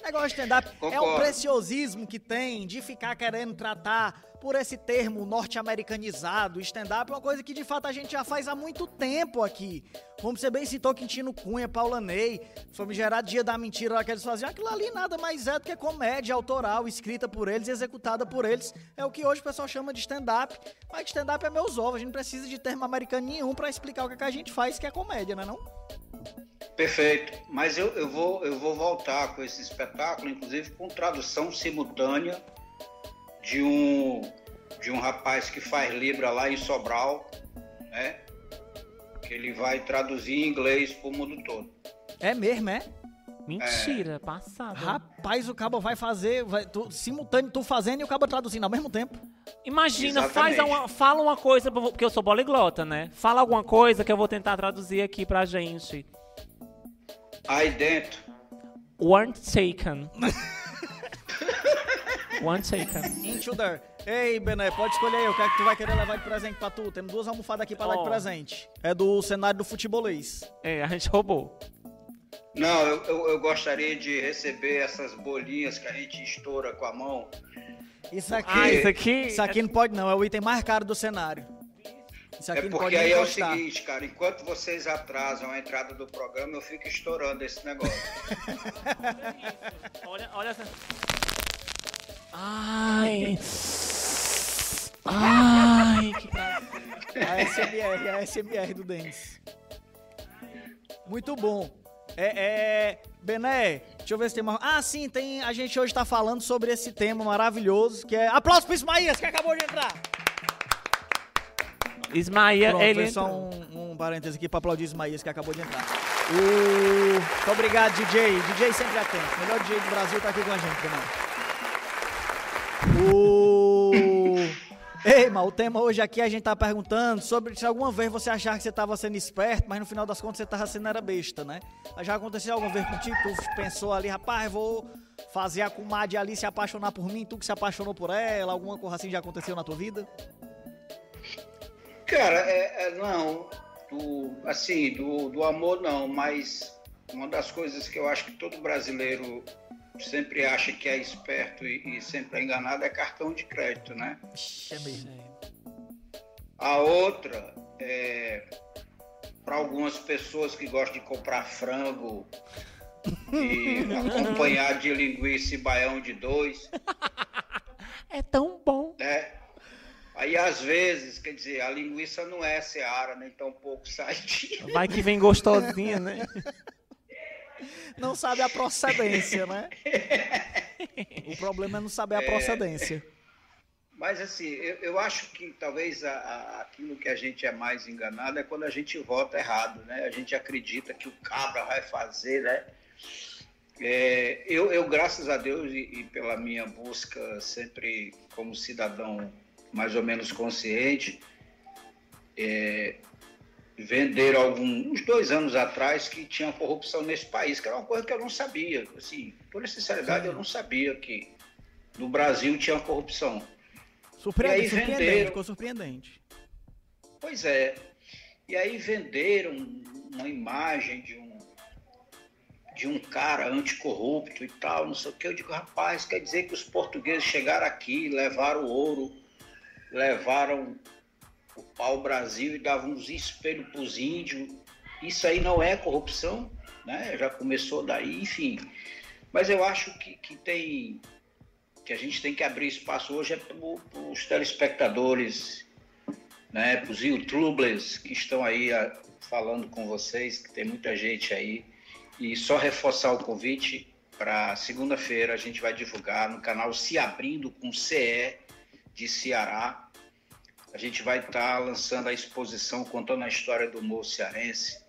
O negócio de stand-up é o preciosismo que tem de ficar querendo tratar por esse termo norte-americanizado. Stand-up é uma coisa que de fato a gente já faz há muito tempo aqui. Como você bem citou, Quintino Cunha, Paula Ney, famigerado Dia da Mentira lá que eles faziam. Aquilo ali nada mais é do que comédia autoral, escrita por eles e executada por eles. É o que hoje o pessoal chama de stand-up. Mas stand-up é meus ovos. A gente não precisa de termo americano nenhum pra explicar o que, é que a gente faz, que é comédia, não é não? Perfeito. Mas eu, eu, vou, eu vou voltar com esse espetáculo, inclusive com tradução simultânea de um, de um rapaz que faz Libra lá em Sobral, né? Que ele vai traduzir em inglês pro mundo todo. É mesmo, é? Mentira, passada. Rapaz, o cabo vai fazer, vai, tu- simultâneo, tu fazendo e o cabo traduzindo ao mesmo tempo. Imagina, Exatamente. faz uma, fala uma coisa, porque eu sou poliglota, né? Fala alguma coisa que eu vou tentar traduzir aqui pra gente. Aí dentro, Weren't taken. <laughs> Weren't taken. Into there. Ei, Bené, pode escolher aí, o que é que tu vai querer levar de presente pra tu? Temos duas almofadas aqui pra dar de presente. É do cenário do futebolês. É, a gente roubou. não, eu, eu, eu gostaria de receber essas bolinhas que a gente estoura com a mão. Isso aqui, Ah, isso aqui. isso aqui não pode não, é o item mais caro do cenário. Isso aqui É não pode porque aí é o seguinte, cara, enquanto vocês atrasam a entrada do programa, eu fico estourando esse negócio. <laughs> <laughs> Olha, olha essa. Ai. Ai, que prazer. A SMR, a SMR do Denis. Muito bom. É, é, Bené, deixa eu ver se tem mais. Ah, sim, tem. A gente hoje tá falando sobre esse tema maravilhoso que é. Aplausos pro Ismaías, que acabou de entrar! Pronto, ele só um, um parêntese aqui pra aplaudir o Ismaías, que acabou de entrar. O... Muito obrigado, DJ. DJ sempre atento. O melhor DJ do Brasil tá aqui com a gente, Bené. O... Ei, mas o tema hoje aqui a gente tá perguntando sobre se alguma vez você achar que você tava sendo esperto, mas no final das contas você tava sendo era besta, né? Já aconteceu alguma vez contigo? Tu pensou ali, rapaz, vou fazer a comadre ali se apaixonar por mim, tu que se apaixonou por ela, alguma coisa assim já aconteceu na tua vida? Cara, é, é, não, do, assim, do, do amor não, mas uma das coisas que eu acho que todo brasileiro sempre acha que é esperto e, e sempre é enganado é cartão de crédito, né? É mesmo. A outra é para algumas pessoas que gostam de comprar frango e acompanhar de linguiça e baião de dois, <laughs> É tão bom. né? Aí às vezes, quer dizer, a linguiça não é seara, nem tão pouco sadia. Vai que vem gostosinha, né? <laughs> Não sabe a procedência, né? O problema é não saber a procedência. Mas assim, eu, eu acho que talvez a- a- aquilo que a gente é mais enganado é quando a gente vota errado, né? A gente acredita que o cabra vai fazer, né? É, eu, eu, graças a Deus e, e pela minha busca sempre como cidadão mais ou menos consciente, é, venderam algum, uns dois anos atrás que tinha corrupção nesse país, que era uma coisa que eu não sabia. Assim, toda sinceridade, eu não sabia que no Brasil tinha corrupção. Surpreendente, E aí surpreendente, venderam. ficou surpreendente. Pois é. E aí venderam uma imagem de um de um cara anticorrupto e tal, não sei o que. Eu digo, rapaz, quer dizer que os portugueses chegaram aqui, levaram ouro, levaram o pau-brasil e davam uns espelhos para os índios. Isso aí não é corrupção, né? Já começou daí, enfim. Mas eu acho que, que tem que a gente tem que abrir espaço hoje é para os telespectadores né, para os youtubers que estão aí a, falando com vocês, que tem muita gente aí. E só reforçar o convite para segunda-feira a gente vai divulgar no canal Se Abrindo com CE de Ceará. A gente vai estar tá lançando a exposição contando a história do humor cearense.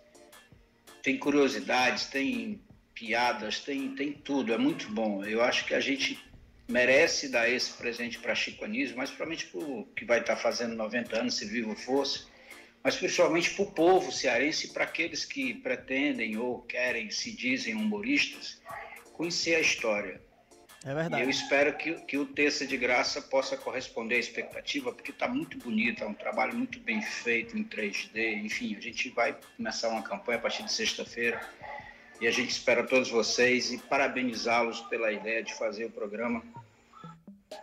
Tem curiosidades, tem piadas, tem, tem tudo, é muito bom. Eu acho que a gente merece dar esse presente para Chico Anísio, mas principalmente para o que vai estar tá fazendo 90 anos, se vivo fosse, mas principalmente para o povo cearense e para aqueles que pretendem ou querem, se dizem humoristas, conhecer a história. É verdade. E eu espero que, que o Terça de Graça possa corresponder à expectativa, porque está muito bonito, é um trabalho muito bem feito em 3D. Enfim, a gente vai começar uma campanha a partir de sexta-feira e a gente espera todos vocês e parabenizá-los pela ideia de fazer o programa.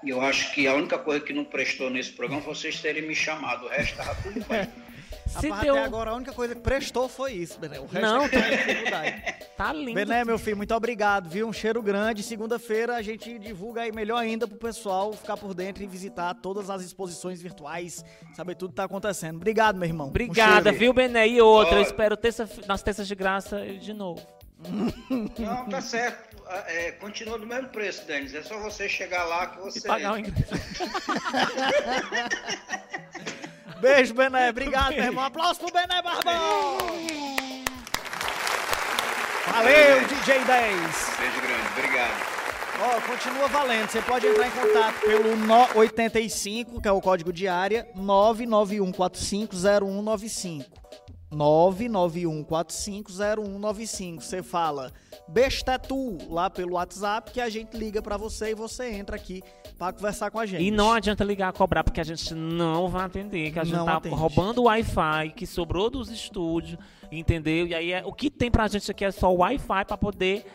E eu acho que a única coisa que não prestou nesse programa foi vocês terem me chamado, o resto estava tudo bem. <laughs> Se Rapaz, deu... Até agora a única coisa que prestou foi isso, Bené. O resto não, é dificuldade. <laughs> tá lindo. Bené, meu filho, muito obrigado, viu? Um cheiro grande. Segunda-feira a gente divulga aí melhor ainda pro pessoal ficar por dentro e visitar todas as exposições virtuais, saber tudo que tá acontecendo. Obrigado, meu irmão. Obrigada, um viu, Bené? E outra, eu espero terça, nas terças de graça de novo. Não, tá certo. É, continua do mesmo preço, Denis. É só você chegar lá que você. E pagar o ingresso. <laughs> Beijo, Bené. <laughs> Obrigado, meu irmão. Aplausos pro Bené Barbão. Valeu, DJ 10. Beijo grande, obrigado. Ó, continua valendo. Você pode entrar em contato pelo 85, que é o código de área, 991450195. 991450195. Você fala Bestetu lá pelo WhatsApp que a gente liga para você e você entra aqui para conversar com a gente. E não adianta ligar a cobrar porque a gente não vai atender, que a gente não tá atende. roubando o Wi-Fi que sobrou dos estúdios, entendeu? E aí é, o que tem pra gente aqui é só o Wi-Fi para poder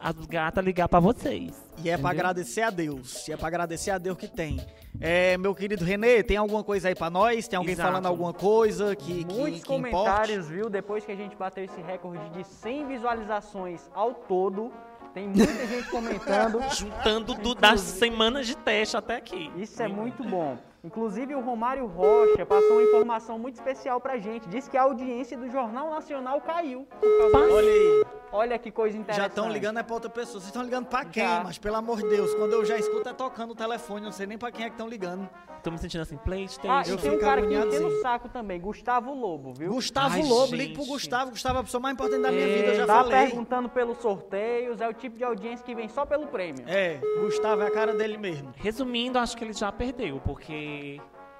as gatas ligar para vocês. E é para agradecer a Deus. E é para agradecer a Deus que tem. É, meu querido Renê, tem alguma coisa aí para nós? Tem alguém Exato. falando alguma coisa que Muitos que, que comentários, viu? Depois que a gente bateu esse recorde de 100 visualizações ao todo, tem muita gente comentando. <laughs> Juntando do, das semanas de teste até aqui. Isso é muito bom. Inclusive o Romário Rocha passou uma informação muito especial pra gente. Diz que a audiência do Jornal Nacional caiu. Olha aí. Olha que coisa interessante. Já estão ligando é pra outra pessoa. Vocês estão ligando pra quem? Já. Mas pelo amor de Deus, quando eu já escuto é tocando o telefone, não sei nem pra quem é que estão ligando. Tô me sentindo assim, Playstation. Ah, e tem um cara que me no saco também, Gustavo Lobo, viu? Gustavo Ai, Lobo, gente. ligue pro Gustavo. Gustavo é a pessoa mais importante da minha é, vida, eu já tá falei. perguntando pelos sorteios, é o tipo de audiência que vem só pelo prêmio. É, Gustavo é a cara dele mesmo. Resumindo, acho que ele já perdeu, porque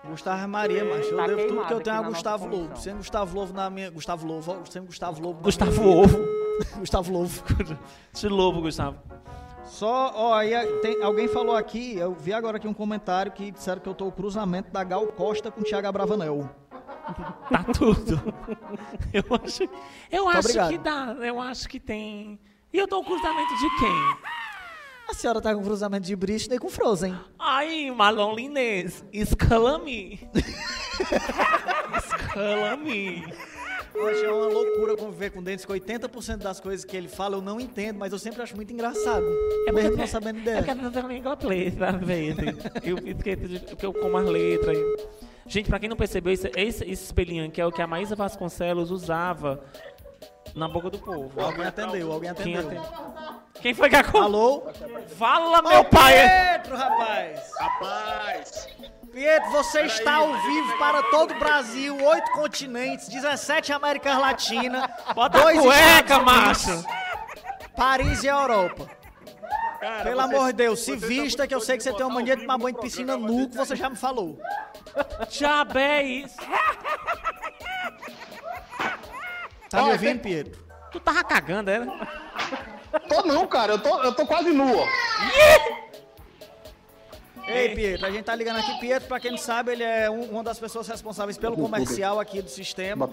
Gustavo Maria, mas eu tá devo tudo que eu tenho a Gustavo Lobo. Sem Gustavo Lobo na minha. Gustavo Lobo, sem Gustavo Lobo. Gustavo Ovo. <laughs> Gustavo Lobo. <laughs> De Lobo, Gustavo. Só, ó, aí tem, alguém falou aqui, eu vi agora aqui um comentário que disseram que eu tô o cruzamento da Gal Costa com o Thiago Abravanel. <laughs> Tá tudo. Eu acho, eu acho que dá, eu acho que tem. E eu tô o cruzamento de quem? A senhora tá com cruzamento de Britney com Frozen. Ai, Malon Linês, escala-me. <laughs> escala-me. Hoje é uma loucura conviver com dentes, que 80% das coisas que ele fala eu não entendo, mas eu sempre acho muito engraçado. É mesmo não sabendo dela. É porque eu não língua preta, velho. Eu porque eu como as letras. Gente, pra quem não percebeu, esse, esse, esse espelhinho aqui é o que a Maísa Vasconcelos usava na boca do povo. Alguém atendeu, alguém atendeu. Quem, atendeu? Quem foi que acordou? Alô? Fala, meu pai! Pietro, rapaz! Rapaz! Pietro, você Pera está aí, ao vivo para todo o Brasil, oito continentes, 17 Américas Latinas, Bota dois cueca, macho! Paris e Europa. Cara, Pelo você, amor de Deus, se vista que eu sei que você tem uma mania de tomar banho de piscina nu, que você já me falou. Já é isso. <laughs> Tá me ouvindo, Pietro? Tu tava cagando, era? Tô não, cara. Eu tô, eu tô quase nu, ó. Ei, Pietro, a gente tá ligando aqui. Pietro, pra quem não sabe, ele é um, uma das pessoas responsáveis pelo comercial aqui do sistema.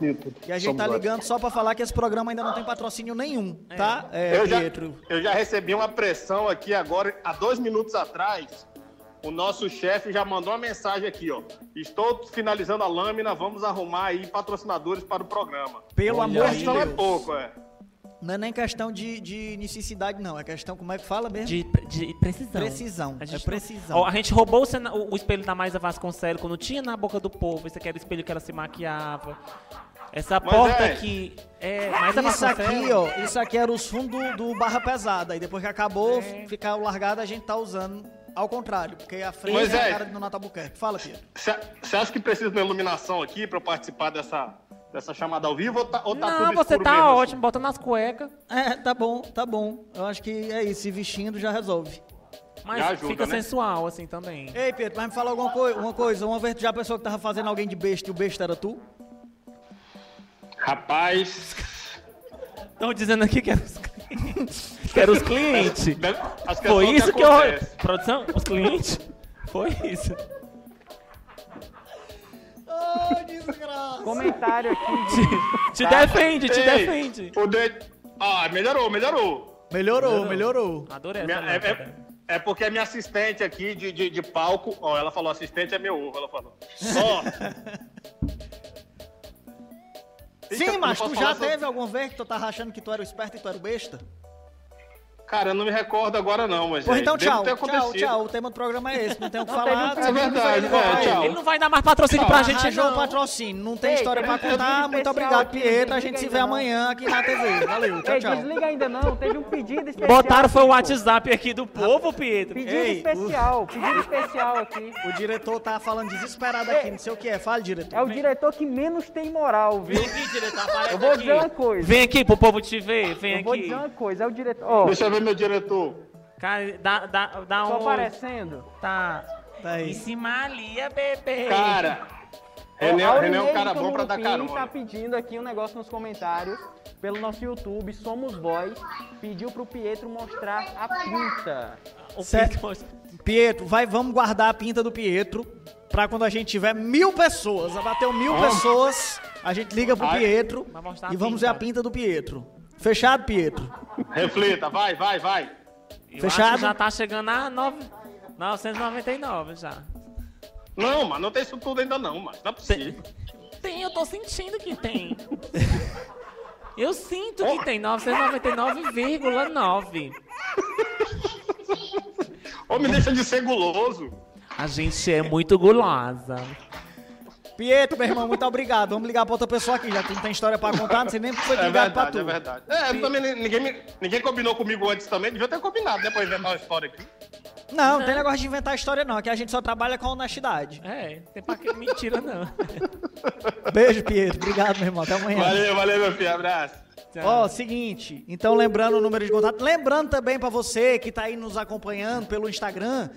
E a gente tá ligando só pra falar que esse programa ainda não tem patrocínio nenhum, tá, é, eu Pietro? Já, eu já recebi uma pressão aqui agora, há dois minutos atrás. O nosso chefe já mandou uma mensagem aqui, ó. Estou finalizando a lâmina, vamos arrumar aí patrocinadores para o programa. Pelo Olha amor de Deus. é pouco, é. Não é nem questão de, de necessidade, não. É questão, como é que fala mesmo? De, de precisão. Precisão. A É gente, não- precisão. Ó, a gente roubou o, o- espelho da Maisa Vasconcelos quando tinha na boca do povo. Esse aqui era o espelho que ela se maquiava. Essa Mas porta é. aqui é Maisa Isso aqui, Vasconcelos. ó, isso aqui era os fundos do, do Barra Pesada. E depois que acabou, É. ficar largado, a gente tá usando ao contrário. Porque a frente Mas é a é. cara do Nonato Albuquerque. Fala, Pedro. Você acha que precisa de uma iluminação aqui pra eu participar dessa, dessa chamada ao vivo ou tá, ou tá Não, tudo você tá mesmo, assim? ótimo, bota nas cuecas. É, tá bom, tá bom. Eu acho que é isso. Se vestindo já resolve. Mas Já ajuda, fica né? sensual, assim, também. Ei, Pedro, mas me fala alguma coi uma coisa. Uma vez tu já pensou que tava fazendo alguém de besta e o besta era tu? Rapaz. Estão dizendo aqui que era os clientes. Que era os clientes. que é Foi isso que eu... acontece. Produção, os clientes? Foi isso. Ai, desgraça. Comentário aqui de Te defende, te Ei, defende. O de... Ah, melhorou, melhorou. Melhorou, melhorou. Adorei Minha- essa é, é- é porque a minha assistente aqui de, de, de palco, ó, ela falou, assistente é meu ovo, ela falou. Ó. <laughs> Sim, mas tu já teve alguma vez que tu tava achando que tu era o esperto e tu era o besta? Cara, eu não me recordo agora não, mas é, então tchau, tchau, tchau. O tema do programa é esse, não tem o que falar. um É verdade, Vai, é, tchau. Ele não vai dar mais patrocínio pra gente, Arranjou o não. patrocínio, não tem Ei, história pra contar. Muito obrigado, aqui, Pietro. A gente se vê amanhã aqui na TV. Valeu, tchau, Ei, tchau. desliga ainda não, teve um pedido especial. Botaram foi o aqui, pô. WhatsApp aqui do povo, Pietro. Pedido Ei, especial, pedido especial aqui. O diretor tá falando desesperado aqui, não sei o que é. Fale, diretor. É o diretor que menos tem moral, viu? Vem aqui, diretor, Eu vou aqui. dizer uma coisa. Vem aqui pro povo te ver, vem Eu vou aqui. dizer uma coisa, é o diretor. Ó, Deixa eu ver meu diretor. Cara, dá, dá, dá tô um... aparecendo. Tá. Tá aí. Em cima ali, é bebê. Cara, René, é um cara bom pra dar carona. tá pedindo aqui um negócio nos comentários pelo nosso YouTube, Somos Boys. Pediu pro Pietro mostrar a pinta. O Certo. Pietro- Pietro, vai, vamos guardar a pinta do Pietro pra quando a gente tiver mil pessoas. Bateu mil pessoas, a gente liga pro. Pietro e vamos pinta. ver a pinta do Pietro. Fechado, Pietro? Reflita, vai, vai, vai. Eu Fechado? já tá chegando a nove... 999 já. Não, mas não tem isso tudo ainda não, mas não é possível. Tem, eu tô sentindo que tem. <laughs> Eu sinto que tem 999,9. Ô, me deixa de ser guloso. A gente é muito gulosa. Pietro, meu irmão, muito obrigado. Vamos ligar pra outra pessoa aqui, já que não tem história pra contar, não sei nem porque foi É ligado pra verdade, tu. é verdade. É, também ninguém, me- ninguém combinou comigo antes também, devia ter combinado, né, pra inventar uma história aqui. Não, não tem negócio de inventar história não, aqui a gente só trabalha com honestidade. É, tem pra que mentira não. <laughs> Beijo, Pietro. Obrigado, meu irmão. Até amanhã. Valeu, valeu, meu filho, abraço. Ó, seguinte, então lembrando o número de contato, lembrando também pra você que tá aí nos acompanhando pelo Instagram,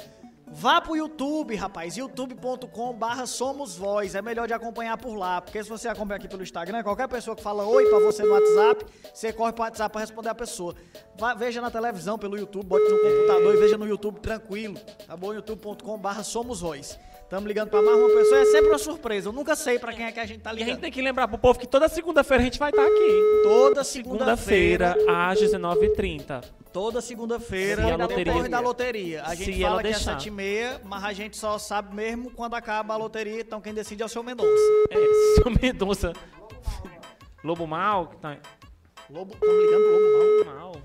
vá pro YouTube, rapaz, youtube.com barra Somos Voz, é melhor de acompanhar por lá, porque se você acompanha aqui pelo Instagram, qualquer pessoa que fala oi pra você no WhatsApp, você corre pro WhatsApp pra responder a pessoa. Vá, veja na televisão pelo YouTube, bote no computador e veja no YouTube tranquilo, tá bom? youtube.com barra Somos Voz. Tamo ligando pra mais uma pessoa, é sempre uma surpresa, eu nunca sei pra quem é que a gente tá E a ligando. gente tem que lembrar pro povo que toda segunda-feira a gente vai estar aqui. Toda Segunda-feira, segunda-feira às 19h30. Toda segunda-feira, Se loteria- da loteria. A Se gente ela fala que é deixar. 7 e meia, mas a gente só sabe mesmo quando acaba a loteria, então quem decide é o seu Mendonça. É, <laughs> seu Mendonça. Lobo Mal, tá... Lobo, estamos ligando pro Lobo Mal. Lobo Mal.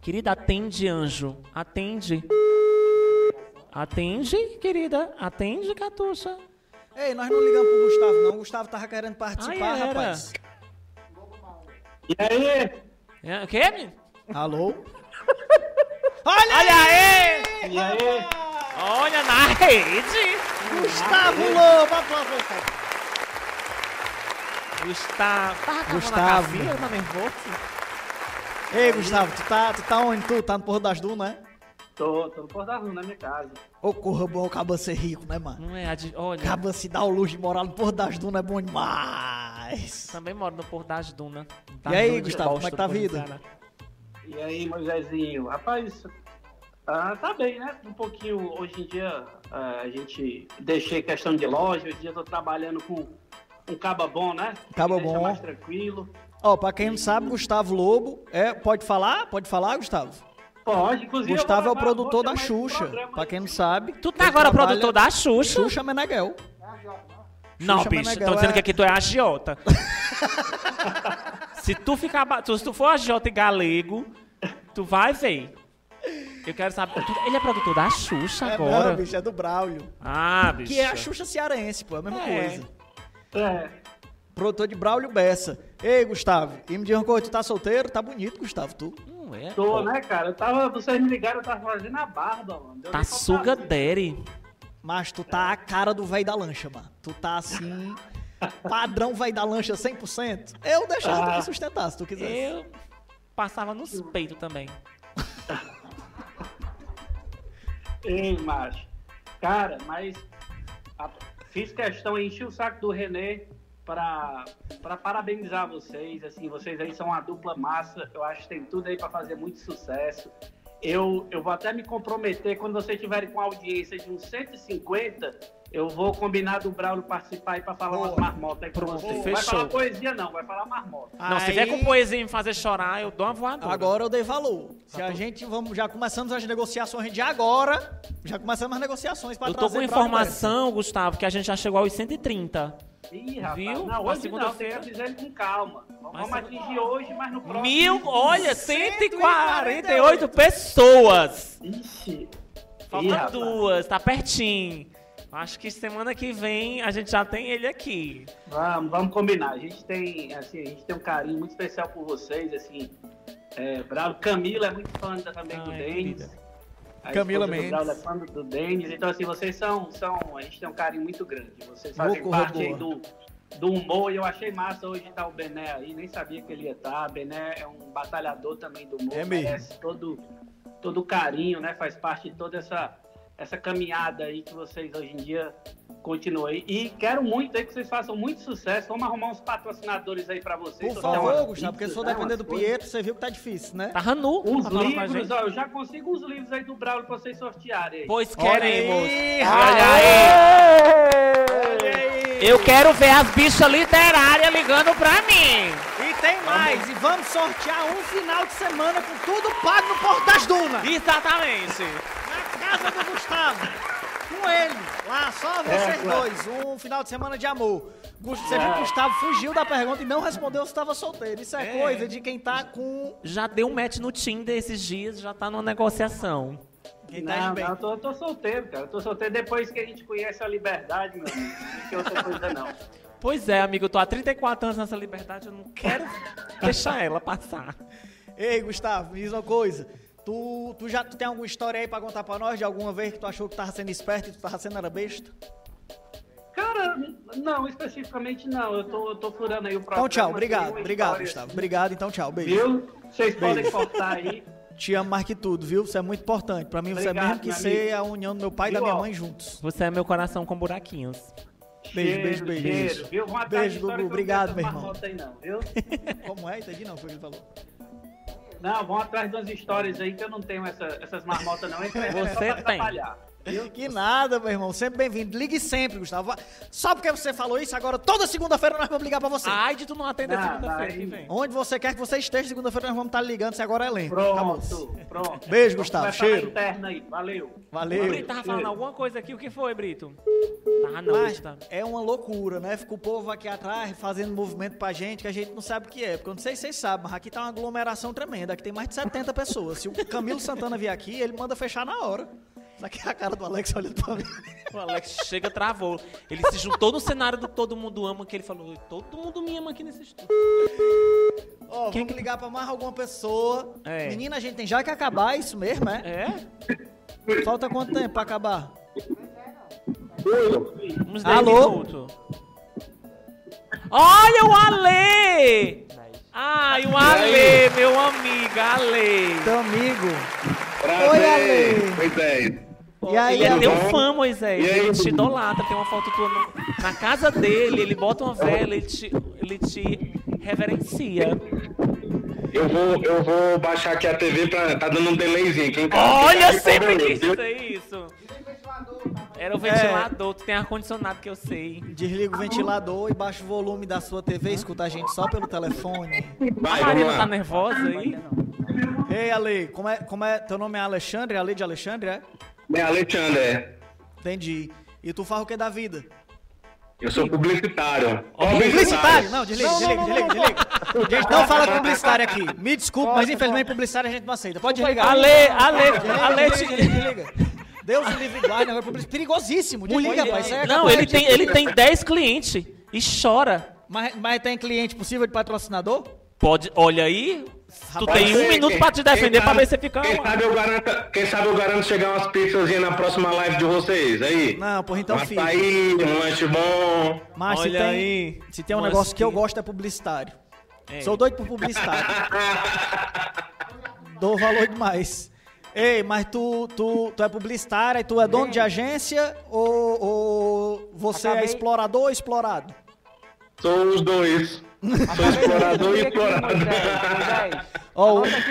Querida, atende, anjo. Atende. Atende, querida. Atende, Catuxa. Ei, nós não ligamos pro Gustavo, não. O Gustavo tava querendo participar, Ah, era. rapaz. E aí? É, o quê, menino? Alô? <laughs> Olha Olha aí! E aí? Olha na rede! Gustavo Lobo, aplausos. Gustavo. Gustavo. Tava a Gustavo. tá nervoso? Ei, Gustavo, tu tá, tu tá onde tu? Tá no Porto das Dunas, né? Tô, tô no Porto da Rua, na minha casa. Ô, corra bom, acaba ser rico, né, mano? Não é, olha. Acaba se dar o luxo de morar no Porto das Dunas, é bom demais. Também moro no Porto das Dunas. E aí, Gustavo, como é que tá a vida? E aí, Moisésinho? Rapaz, ah, tá bem, né? Um pouquinho, hoje em dia, ah, a gente deixei questão de loja, hoje em dia eu tô trabalhando com um caba bom, né? Caba bom. mais tranquilo. Ó, pra quem não sabe, Gustavo Lobo, é, pode falar? Pode falar, Gustavo? Pode, inclusive. Gustavo é o produtor da Xuxa. Pra quem não sabe. Tu tá agora produtor da Xuxa? Xuxa Meneghel. Não, Xuxa bicho. Meneghel Tô dizendo é- que aqui tu é agiota. <laughs> Se tu ficar. Se tu for agiota e galego, tu vai ver. Eu quero saber. tu- Ele é produtor da Xuxa É, agora. não, bicho, é do Braulio. Ah, bicho. Que é a Xuxa cearense, pô, é a mesma É. coisa. É. Produtor de Braulio Bessa. Ei, Gustavo, e me diz uma coisa, tu tá solteiro? Tá bonito, Gustavo, tu. Não é? Tô, né, cara? Eu tava, vocês me ligaram, eu tava fazendo a barba, mano. Deu Tá suga daddy. Mas tu tá a cara do velho da lancha, mano. Tu tá assim, <laughs> padrão velho da lancha 100%. Eu deixava tu Ah. me sustentar, se tu quisesse. Eu passava nos peitos também. <laughs> Ei, macho. Cara, mas a- fiz questão, enchi o saco do Renê pra, pra parabenizar vocês. Assim, vocês aí são uma dupla massa. Eu acho que tem tudo aí pra fazer muito sucesso. Eu, eu vou até me comprometer, quando vocês tiverem com audiência de uns 150, eu vou combinar do Braulio participar aí pra falar Boa. umas marmotas aí pra Pronto, vocês. Não vai falar poesia, não, vai falar marmota. Não, se Aí- vier com poesia e me fazer chorar, eu dou uma voadora. Agora eu dei valor. Se a gente vamos, já começamos as negociações de agora, já começamos as negociações pra Eu tô trazer com informação, Gustavo, que a gente já chegou aos 130. Ih, rapaz, Viu? não, hoje não, tem que avisar ele com calma. Vamos, Mas atingir hoje, mas no próximo... Mil, olha, 148 pessoas. Ixi. Faltam duas, tá pertinho. Acho que semana que vem a gente já tem ele aqui. Vamos, vamos combinar. A gente tem, assim, a gente tem um carinho muito especial por vocês, assim. É, Bravo, Camila é muito fã também do Ai, Denis. A Camila do Mendes. Do, do Denis. Então, assim, vocês são, são. A gente tem um carinho muito grande. Vocês fazem parte aí do, do humor. E eu achei massa hoje estar o Bené aí. Nem sabia que ele ia estar. Bené é um batalhador também do humor. É mesmo. todo, todo o carinho, né? Faz parte de toda essa, essa caminhada aí que vocês hoje em dia continuam aí. E quero muito aí que vocês façam muito sucesso. Vamos arrumar uns patrocinadores aí pra vocês. Por favor, Gustavo, porque se for né, depender umas do coisas. Pietro, você viu que tá difícil, né? Tava nu. Os a livros, ó, eu já consigo os livros aí do Braulio pra vocês sortearem aí. Pois Olha queremos. aí, Olha aí. Eu quero ver as bichas literárias ligando pra mim. E tem mais, e vamos sortear um final de semana com tudo pago no Porto das Dunas. Exatamente. Casa do Gustavo. Com ele. Lá, só vocês claro. dois. Um final de semana de amor. Você viu que o Gustavo fugiu da pergunta e não respondeu se estava solteiro. Isso é, É. coisa de quem tá com. Já deu um match no Tinder esses dias, já tá numa negociação. Quem tá Não, de bem. não, eu tô, eu tô solteiro, cara. Eu tô solteiro depois que a gente conhece a liberdade, meu amigo. Não tem outra coisa, não. Pois é, amigo, eu tô há 34 anos nessa liberdade, eu não quero <laughs> deixar ela passar. Ei, Gustavo, me diz uma coisa. Tu, tu já tu tem alguma história aí pra contar pra nós de alguma vez que tu achou que tava sendo esperto e tu tava sendo era besta? Cara, não, especificamente não. Eu tô, eu tô furando aí o programa. Então tchau, obrigado, obrigado, Gustavo. assim, Obrigado, então tchau, beijo. Viu? Vocês podem Beijo. cortar aí. <laughs> Te amo mais que tudo, viu? Você é muito importante. Pra mim, você é Obrigado, mesmo que ser amigo. a união do meu pai e da minha ó? mãe juntos. Você é meu coração com buraquinhos. Beijo, beijo, Cheiro, beijo, cheiro, beijo. Beijo, de história Gugu, obrigado, meu irmão. Aí, não, viu? <laughs> Como é? Entendi não, foi o que ele falou. Não, vão atrás das histórias aí que eu não tenho essa- essas marmotas, não. Entre Você só pra tem. trabalhar. Que nada, meu irmão. Sempre bem-vindo. Ligue sempre, Gustavo. Só porque você falou isso, agora toda segunda-feira nós vamos ligar pra você. Ai, de tu não atender segunda-feira aí- que vem. Onde você quer que você esteja, segunda-feira nós vamos estar ligando. Se agora é lento. Acabou. Pronto, pronto. Beijo, Gustavo. Cheiro. interna aí. Valeu. O Valeu. Brito tava falando alguma coisa aqui, o que foi, Brito? Tava não, Mas Gustavo. é uma loucura, né? Fica o povo aqui atrás fazendo movimento pra gente que a gente não sabe o que é. Porque eu não sei se vocês sabem, mas aqui tá uma aglomeração tremenda. Aqui tem mais de 70 pessoas. Se o Camilo Santana vier aqui, ele manda fechar na hora. Aqui é a cara do Alex olhando pra mim. O Alex chega, travou. Ele se juntou no cenário do Todo Mundo Ama, que ele falou, todo mundo me ama aqui nesse estúdio. Ó, Quem vamos ligar pra mais alguma pessoa. É. Menina, a gente tem já que acabar, é isso mesmo, é? É? Falta quanto tempo pra acabar? Uns 10 Alô? minutos. Olha o Ale! Ai, o Ale, meu amigo, Ale. Teu amigo. Prazer. Oi, Ale. Pois é. E aí, Ele é teu fã, Moisés. E aí, Ele te idolatra. Tem uma foto tua no- na casa dele. Ele bota uma vela, ele te, ele te reverencia. Eu vou, eu vou baixar aqui a TV pra. Tá dando um delayzinho. Tá- Olha, tá sempre quis dizer isso. Era o ventilador, tu tem ar-condicionado que eu sei. Desliga o ventilador e baixa o volume da sua TV, escuta a gente só pelo telefone. Vai, a Marina tá nervosa aí? Ei, Ale, como é, como é? Teu nome é Alexandre? Ale de Alexandre, é? É Alexandre, é. Entendi. E tu faz o que da vida? Eu sou publicitário. Publicitário! Não, desliga, desliga, desliga, desliga. A gente não fala publicitário aqui. Me desculpe, mas infelizmente publicitário a gente não aceita. Pode desligar. Ale, Ale, Ale, Desliga, desliga, desliga. Deus o livre guarde, negócio publici- perigosíssimo. Desliga, rapaz. Aí é Não, ele tem, ele tem 10 clientes e chora. Mas, mas tem cliente possível de patrocinador? Pode, olha aí, tu Rapaz, tem um Quem- minuto pra te defender pra sabe- ver se fica Quem sabe, eu garanto, quem sabe eu garanto chegar umas pizzazinhas na próxima live de vocês. Aí. Não, porra, então fica. açaí, um lanche bom. Mas se Olha tem, aí. se tem um Mas negócio que eu que- gosto é publicitário. É. Sou doido por publicitário. <laughs> Dou valor demais. Ei, mas tu, tu, tu é publicitário e tu é dono de agência ou, ou você é Acabei- explorador ou explorado? Sou os dois. Sou explorador e explorado.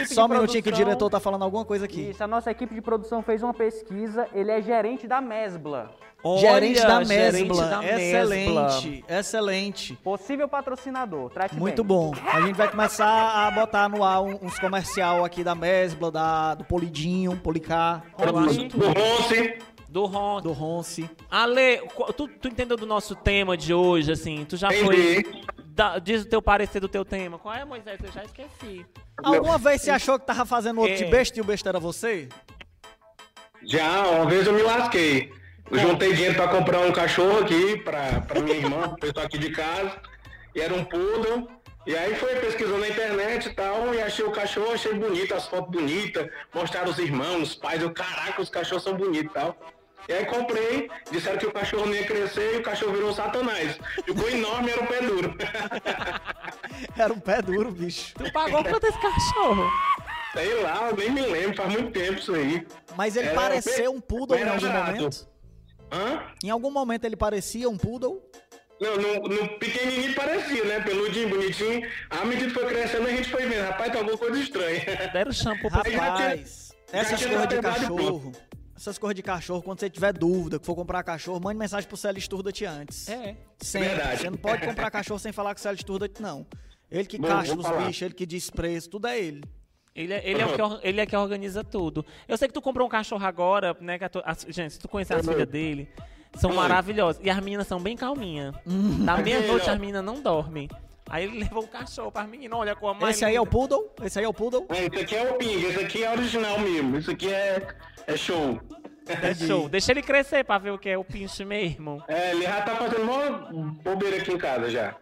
<laughs> Só um minutinho que o diretor tá falando alguma coisa aqui. Isso, a nossa equipe de produção fez uma pesquisa. Ele é gerente da Mesbla. gerente da Olha, gerente Mesbla. da excelente, Mesbla. excelente. Possível patrocínador. Trate Muito bem. bom. A gente vai começar a botar no ar um- uns comercial aqui da Mesbla, da, do Polidinho, Policar, Ronce. Do Ronce. Do Ron. do Ronce. Ale, tu, tu entendeu do nosso tema de hoje, assim? Tu já Entendi. foi. Da- diz o teu parecer do teu tema. Qual é, Moisés? Eu já esqueci. Alguma vez você achou que tava fazendo outro É. de besta e o besta era você? Já, uma vez eu me lasquei. Eu juntei dinheiro pra comprar um cachorro aqui pra, pra minha irmã, pro pessoal aqui de casa. E era um poodle. E aí foi pesquisando na internet e tal, e achei o cachorro, achei bonito, as fotos bonitas, mostraram os irmãos, os pais, eu, caraca, os cachorros são bonitos e tal. E aí comprei, disseram que o cachorro não ia crescer e o cachorro virou um satanás. Ficou enorme, era um pé duro. <laughs> Era um pé duro, bicho. Tu pagou quanto esse cachorro? Sei lá, eu nem me lembro, faz muito tempo isso aí. Mas ele Era pareceu bem- um poodle em algum barato. momento? Hã? Em algum momento ele parecia um poodle? Não, no, no pequenininho parecia, né? Peludinho, bonitinho. À medida que foi crescendo, a gente foi vendo. Rapaz, tá alguma coisa estranha. Deram shampoo pra Rapaz, de tratado de cachorro. Essas coisas de cachorro, quando você tiver dúvida, que for comprar cachorro, mande mensagem pro Célio Sturdat antes. É. Sempre. Verdade. Você não pode comprar cachorro sem falar com o Célio Sturdat, não. Ele que caixa os falar. bichos, ele que diz preço, tudo é ele. Ele é, ele, é o que, or- ele é que organiza tudo. Eu sei que tu comprou um cachorro agora, né? que a tu- as- gente, se tu conhecer as Uhum. filhas dele, são Oi. maravilhosas. E as meninas são bem calminhas. Uhum. Da meia-noite as meninas não dormem. Aí ele levou o cachorro pras meninas, olha com a mais Esse aí é o poodle? Esse aí é o poodle? É, esse aqui é o Ping, esse aqui é original mesmo. Isso aqui é, é show. É show. Deixa ele crescer pra ver o que é o pinche mesmo. É, ele já tá fazendo mó bobeira aqui em casa já.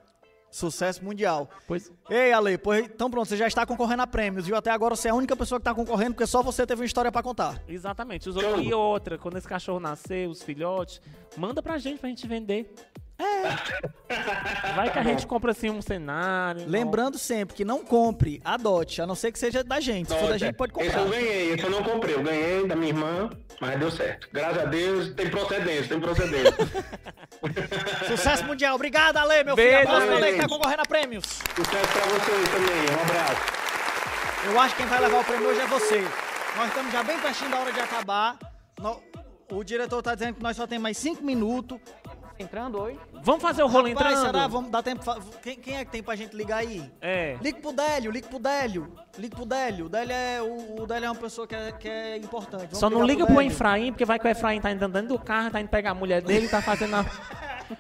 Sucesso mundial. Pois. Ei, Ale, pois, então pronto, você já está concorrendo a prêmios, viu? Até agora você é a única pessoa que está concorrendo, porque só você teve uma história pra contar. Exatamente. Os e outra, quando esse cachorro nascer, os filhotes, manda pra gente pra gente vender. É. Vai que a gente compra assim um cenário. Lembrando sempre que não compre, adote, a não ser que seja da gente. Se for da gente, pode Esse comprar. eu ganhei, esse eu não comprei. Eu ganhei da minha irmã, mas deu certo. Graças a Deus, tem procedência, tem procedência. <laughs> Sucesso mundial. Obrigado, Ale, meu Beijo, filho. Abraço, Ale. Que tá concorrendo a prêmios. Sucesso pra vocês também, um abraço. Eu acho que quem vai levar o prêmio hoje é você. Nós estamos já bem pertinho da hora de acabar. No- O diretor tá dizendo que nós só temos mais cinco minutos. Entrando hoje. Vamos fazer o rolo Rapaz, entrando? será? Vamos dar tempo. fa- Quem, quem é que tem pra gente ligar aí? É. Ligue pro Délio, ligue pro Délio. Ligue pro Délio. O Délio é, o, o Délio é uma pessoa que é, que é importante. Vamos Só não liga pro. Efraim, porque vai que o Efraim tá andando dentro do carro, tá indo pegar a mulher dele, tá fazendo a...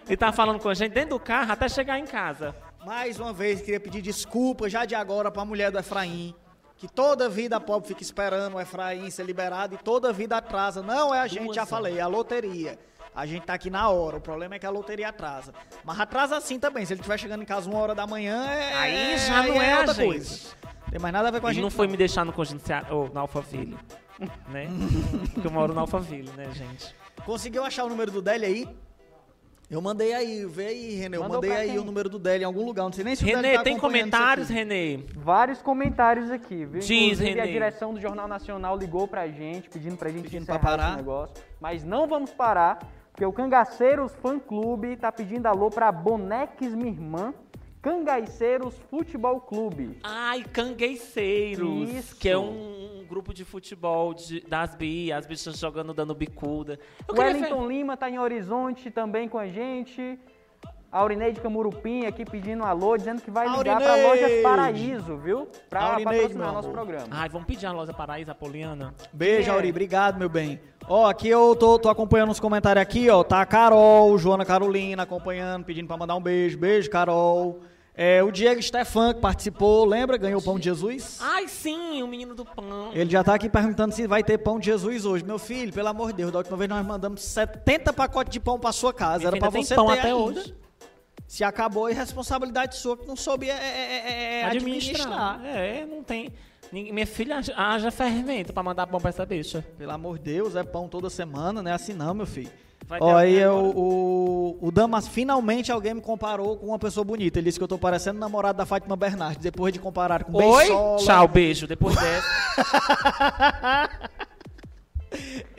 Ele <laughs> tá falando com a gente dentro do carro até chegar em casa. Mais uma vez, queria pedir desculpa já de agora pra mulher do Efraim. Que toda vida a pobre fica esperando o Efraim ser liberado e toda vida atrasa. Não é a gente, Duas já falei, é a loteria. A gente tá aqui na hora. O problema é que a loteria atrasa. Mas atrasa assim também. Se ele estiver chegando em casa uma hora da manhã, é. Aí já não é a outra gente. coisa. Tem mais nada a ver com a Ele gente. não foi me deixar no congenciado, ou na Alphaville, né? <laughs> Porque eu moro na Alphaville, né, gente? Conseguiu achar o número do Délio aí? Eu mandei aí, vê aí, René. Eu Mandou mandei aí quem? o número do Délio em algum lugar. Não sei nem se Renê, tá tem comentários. Renê? Vários comentários aqui, viu? Diz, Inclusive, a Renê. direção do Jornal Nacional ligou pra gente, pedindo pra gente Pedindo encerrar pra parar. esse negócio. Mas não vamos parar, porque o Cangaceiros Fã Clube tá pedindo alô pra Boneques Minha Irmã, Cangaceiros Futebol Clube. Ai, Cangueiceiros, Isso. que é um, um grupo de futebol de- das bi, as bichas jogando, dando bicuda. Eu Wellington Lima tá em Horizonte também com a gente. Aurineide Camurupim aqui pedindo alô, dizendo que vai ligar pra Aurineide! Lojas Paraíso, viu? Pra Aurineide, patrocinar nosso programa. Ai, vamos pedir a loja Paraíso, Apoliana? Beijo, É. Auri. Obrigado, meu bem. Ó, aqui eu tô, tô acompanhando os comentários aqui, ó. Tá a Carol, Joana Carolina acompanhando, pedindo pra mandar um beijo. Beijo, Carol. É, o Diego Stefan, que participou, lembra? Ganhou o pão de Jesus. Ai, sim, o menino do pão. Ele já tá aqui perguntando se vai ter pão de Jesus hoje. Meu filho, pelo amor de Deus, da última vez nós mandamos 70 pacotes de pão pra sua casa. Era pra você pão ter até ainda. hoje. Se acabou, é responsabilidade sua que não soube é, é, é, é, administrar. É, não tem. Minha filha haja- haja fermento pra mandar pão pra essa bicha. Pelo amor de Deus, é pão toda semana, não é assim não, meu filho. Vai ter Ó, aí é agora. o, o, o Damas, finalmente alguém me comparou com uma pessoa bonita. Ele disse que eu tô parecendo namorado da Fátima Bernardes, depois de comparar com Oi? Tchau, beijo. Depois dessa. <laughs>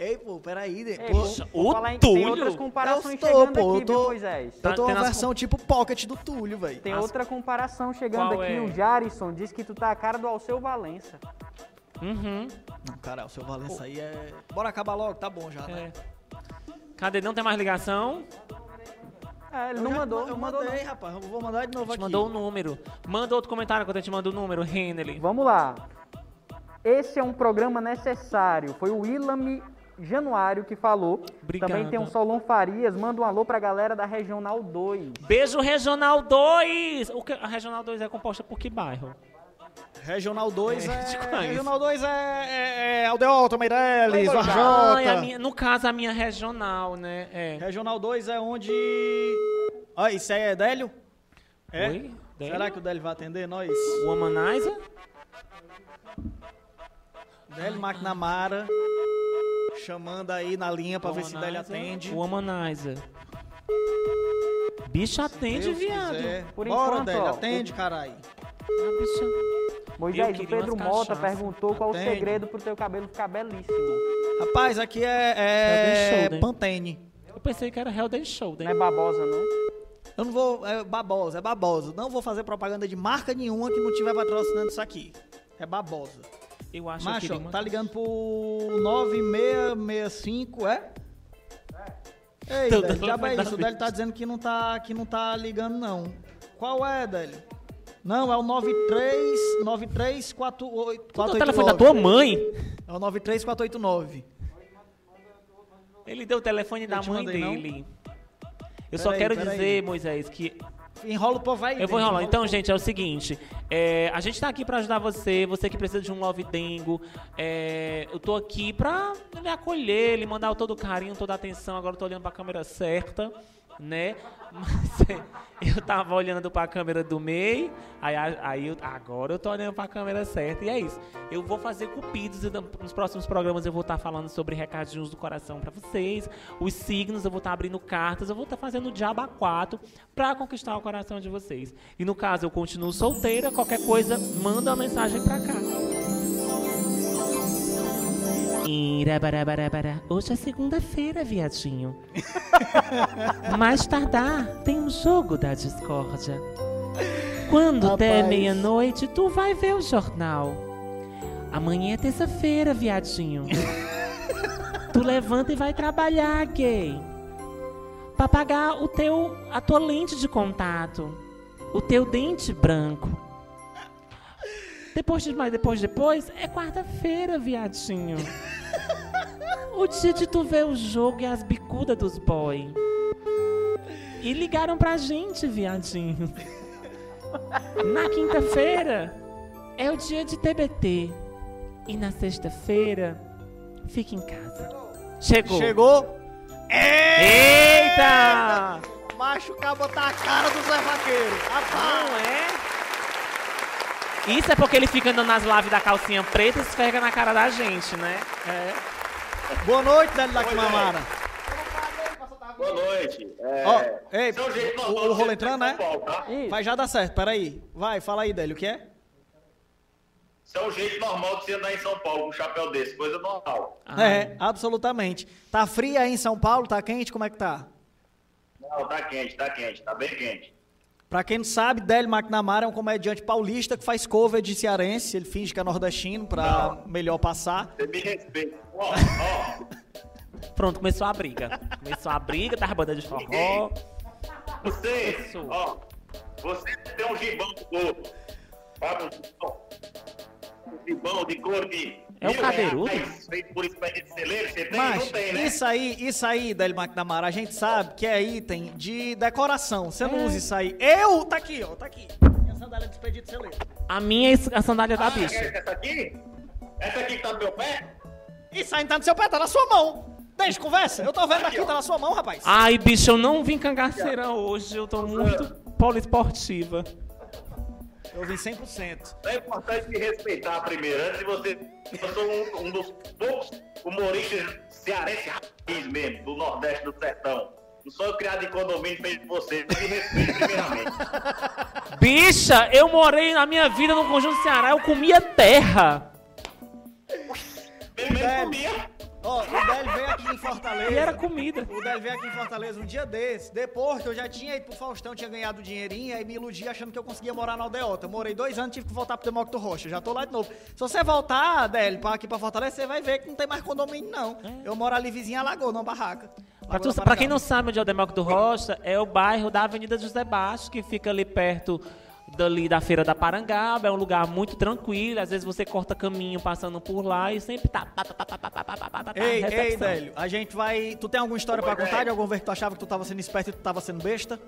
Ei, pô, peraí. Ei, pô, o falar em- Tem Túlio? outras comparações tô, chegando pô, aqui, tô- viu, Moisés? Tá- eu tô tem uma versão tipo pocket do Túlio, velho. Tem As- outra comparação chegando Qual aqui. é? O Jarison diz que tu tá a cara do Alceu Valença. Uhum. Não, cara, o seu Valença aí é... Bora acabar logo, tá bom já, né? É. Cadê? Não tem mais ligação? É, ele Eu não já- mandou, Eu mandou mandei, rapaz. Eu vou mandar de novo A gente aqui. mandou o número. Manda outro comentário quando a gente manda o número, Henley. Vamos lá. Esse é um programa necessário. Foi o Willam Januário que falou. Obrigado. Também tem o Solon Farias. Manda um alô pra galera da Regional 2. Beijo, Regional 2! O que, a Regional 2 é composta por que bairro? Regional 2 <laughs> É, é... Regional 2 é... é, é Aldeota, Meirelles, Oi, Varjota. No caso, a minha regional, né? É. Regional 2 é onde... Ah, isso aí é Délio? É? Oi? Délio? Será que o Délio vai atender nós? Womanizer? Délio McNamara chamando aí na linha pra ver se Délio atende. Womanizer. Bicho atende, Deus viado. quiser. Por Bora, enquanto, Délio, ó, atende, caralho. Ah, bicho. Moisés, o Pedro Mota cachaça. perguntou qual o Atende. segredo pro teu cabelo ficar belíssimo. Rapaz, aqui é, é Shoulder. Pantene. Eu pensei que era Hell and Shoulder. Não é babosa, não? Eu não vou. É babosa, é babosa. Não vou fazer propaganda de marca nenhuma que não tiver patrocinando isso aqui. É babosa. Eu acho que Macho, queria uma- tá ligando pro 9665, é? Ei, Tô Délio, dando já é isso. O Délio tá dizendo que não tá, que não tá ligando, não. Qual é, Délio? Não, é o 93 93489. Tu deu o telefone da tua mãe? É o 93489. Ele deu o telefone da mãe mandei, não? dele. Eu só Peraí, quero dizer, Moisés, que Enrola o povo aí. Eu vou enrolar. enrola Então, gente, é o seguinte. é, a gente tá aqui pra ajudar você, você que precisa de um love dengo. é, eu tô aqui pra lhe acolher, lhe mandar todo o carinho, toda a atenção. Agora eu tô olhando pra câmera certa, né? Mas <laughs> é, eu tava olhando pra câmera do meio, aí, aí eu- agora eu tô olhando pra câmera certa. E é isso. Eu vou fazer cupidos e no- nos próximos programas eu vou estar falando sobre recadinhos do coração pra vocês. Os signos, eu vou estar abrindo cartas, eu vou estar fazendo o diabo a quatro pra conquistar o coração de vocês. E no caso eu continuo solteira, qualquer coisa, manda uma mensagem pra cá. Irabarabarabara. Hoje é segunda-feira, viadinho. <laughs> Mais tardar, tem um jogo da discórdia. Quando der Rapaz. meia-noite, tu vai ver o jornal. Amanhã é terça-feira, viadinho. tu levanta e vai trabalhar, gay. Pra pagar o teu, a tua lente de contato. O teu dente branco. Depois de mais, depois, depois, é quarta-feira, viadinho. O dia de tu ver o jogo e as bicudas dos boy. E ligaram pra gente, viadinho. Na quinta-feira é o dia de TBT. E na sexta-feira, fica em casa. Chegou. Chegou. Eita! Macho, cabo tá a cara do Zé Vaqueiro. Rapaz. Não é? Isso é porque ele fica andando nas lives da calcinha preta e esfrega na cara da gente, né? É. Boa noite, Délio da Quimamara. Boa noite. É, Ó, ei, é o jeito o- normal o de rolo entrando, né? Tá? Vai já dar certo, peraí. Vai, fala aí, Délio, o que é? Isso é o jeito normal de você andar em São Paulo com um chapéu desse, coisa normal. É, absolutamente. Tá frio aí em São Paulo? Tá quente? Como é que tá? Não, tá quente, tá quente, tá bem quente. Pra quem não sabe, Délio McNamara é um comediante paulista que faz cover de cearense. Ele finge que é nordestino pra melhor passar. Você me respeita. Ó, ó, <laughs> Pronto, começou a briga. Começou a briga, tava banda de forró. você, ó, você tem um gibão de couro. Sabe um gibão? Um gibão de couro de É o cadeirudo? Mas né? isso aí, isso aí, Délio McNamara, a gente sabe que é item de decoração. Você não É. usa isso aí. Eu, tá aqui, ó, tá aqui. Minha sandália de expedito celeiro. A minha é a sandália da Ah, bicha. Essa aqui? Essa aqui que tá no meu pé? Isso aí não tá no seu pé, tá na sua mão. Deixa, conversa. Eu tô vendo aqui, tá na sua mão, rapaz. Ai, bicho, eu não vim cangaceira hoje. Eu tô muito poliesportiva. Eu vim 100%. É importante me respeitar primeiro, antes de você. Eu sou um, um dos poucos humoristas cearense raiz mesmo, do Nordeste do Sertão. Não sou criado em condomínio feito por você, me respeite primeiramente. <laughs> Bicha, eu morei na minha vida no Conjunto Ceará. Eu comia terra. Pelo menos Velho. comia. Ó, o Délio veio aqui em Fortaleza. E era comida. O Délio veio aqui em Fortaleza um dia desse, depois que eu já tinha ido pro Faustão, tinha ganhado o dinheirinho, aí me iludi achando que eu conseguia morar na Aldeota. Eu morei dois anos, tive que voltar pro Demócrito Rocha, já tô lá de novo. Se você voltar, Délio, pra aqui pra Fortaleza, você vai ver que não tem mais condomínio, não. Eu moro ali vizinho a Lagoa, numa barraca. Pra, tu- pra quem não sabe onde é o Demócrito Rocha, é o bairro da Avenida José Baixo, que fica ali perto dali da Feira da Parangaba. É um lugar muito tranquilo. Às vezes você corta caminho passando por lá e sempre tá. tá, tá, tá, tá, tá, tá, tá, tá, tá, Ei, ei. Délio, a gente vai. Tu tem alguma história pra Pois contar é. de alguma vez que tu achava que tu tava sendo esperto e tu tava sendo besta?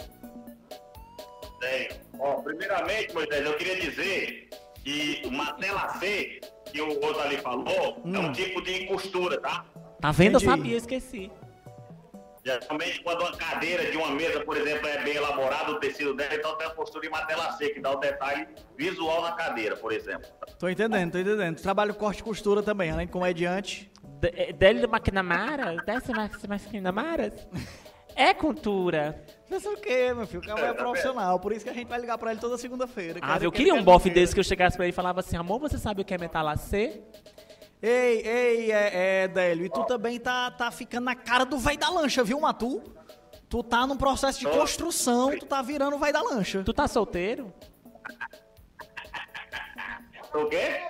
Tem. Ó, primeiramente, Moisés, eu queria dizer que o Matela C, que o outro ali falou, é um tipo de costura, tá? Tá vendo? Entendi. Eu sabia, eu esqueci. Geralmente, quando uma cadeira de uma mesa, por exemplo, é bem elaborada, o tecido dela, então tem a costura em matela C, que dá o detalhe visual na cadeira, por exemplo. Tô entendendo, tô entendendo. Com corte e costura também, além de comediante. D- eh, Délio McNamara? Dessa McNamara? É cultura. Pensa o quê, meu filho? O cara é <laughs> É, tá profissional, por isso que a gente vai ligar pra ele toda segunda-feira. Ah, eu que queria um bofe desse que eu chegasse pra ele e falava assim, amor, você sabe o que é metalacê? Ei, ei, é, é, Délio, e tu também tá, tá ficando na cara do véi da lancha, viu, Matu? Tu tá num processo de construção, tu tá virando o véi da lancha. Tu tá solteiro? O quê?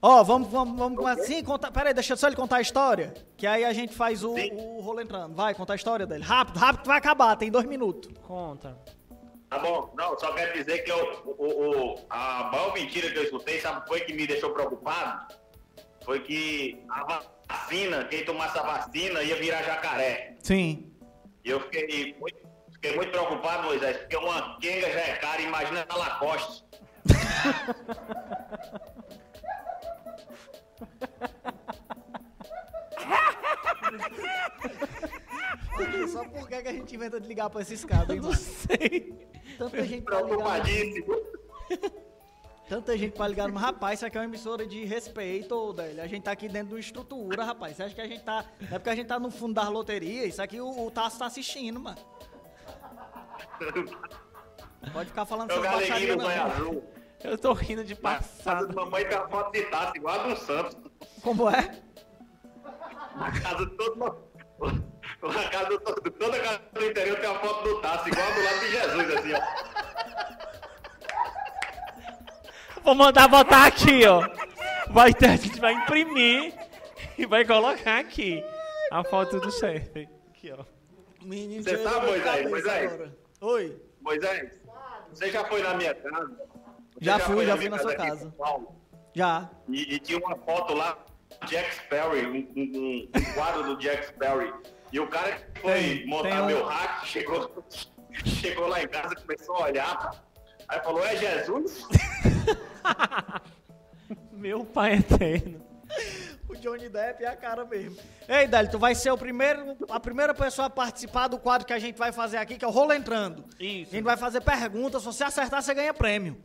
Ó, vamos, vamos, vamos começar assim, conta, pera aí, deixa só ele contar a história, que aí a gente faz o, Sim. o rolo entrando. Vai, conta a história dele. Rápido, rápido, que vai acabar, tem dois minutos. Conta. Tá bom, não, só quero dizer que eu, o, o- a maior mentira que eu escutei, sabe o que foi que me deixou preocupado? Foi que a vacina, quem tomasse a vacina ia virar jacaré. Sim. E eu fiquei muito, fiquei muito preocupado, Moisés, porque uma quenga já é cara, imagina a Lacoste. <laughs> Só por que que a gente inventa de ligar pra esses caras, hein, Não mano? sei. Tanta gente pra ligar. Preocupadíssimo. Tanta gente pra ligar, mas rapaz, isso aqui é uma emissora de respeito, ô, Délio. A gente tá aqui dentro de uma estrutura, rapaz. Você acha que a gente tá. Não é porque a gente tá no fundo das loterias, isso aqui o, o Tasso tá assistindo, mano. Pode ficar falando do banho não. Eu tô rindo de A casa passado. mamãe tem a foto de Tassi, igual a do Santos. Como é? A casa de todo a casa do, toda a casa do interior tem a foto do Tassi, igual a do lado de Jesus, assim, ó. Vou mandar botar aqui, ó. Vai ter, a gente vai imprimir e vai colocar aqui a foto do chefe. Aqui, ó. Menino, Você da Moisés, Moisés? Oi. Moisés, você já foi na minha casa? Você Já fui, foi já fui na sua casa. Paulo? Já. E, e tinha uma foto lá, Jack Sparrow, um, um- um quadro do Jack Sparrow. E o cara que foi Tem, montar tem um- meu hack chegou, <laughs> chegou lá em casa, começou a olhar, aí falou, é Jesus? <laughs> Meu pai eterno. O Johnny Depp é a cara mesmo. Ei, Délio, tu vai ser o primeiro, a primeira pessoa a participar do quadro que a gente vai fazer aqui, que é o Rolo Entrando. Isso. A gente vai fazer perguntas, se você acertar, você ganha prêmio.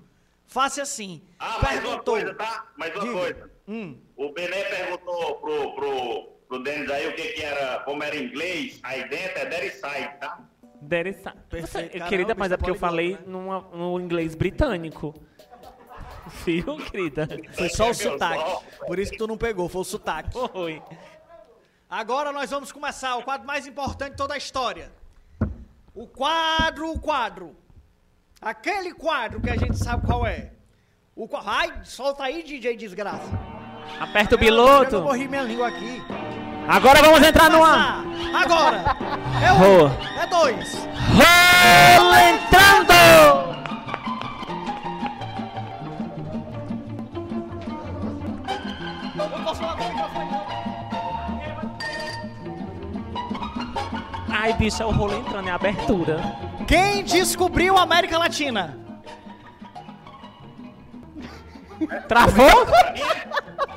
Faça assim. Ah, mais uma Perguntou. coisa, tá? Mais uma Diga. coisa. Hum. O Bené perguntou pro, pro, pro Denis aí o que que era, como era em inglês, aí dentro é there side, tá? Derissa. Perfeito. Você- Caramba, querida, mas é porque eu falei né? numa- no inglês britânico. <laughs> Viu, querida? Foi só o sotaque. Por isso que tu não pegou, foi o sotaque. Oi. Agora nós vamos começar o quadro mais importante de toda a história. O quadro, o quadro. Aquele quadro que a gente sabe qual é. O Ai, solta aí, DJ Desgraça. Aperta o Eu piloto. morri minha língua aqui. Agora vamos entrar no ar. Agora. É um. É dois. Rolo entrando. Ai, bicho, é o rolo entrando, é a abertura. Quem descobriu a América Latina? Travou?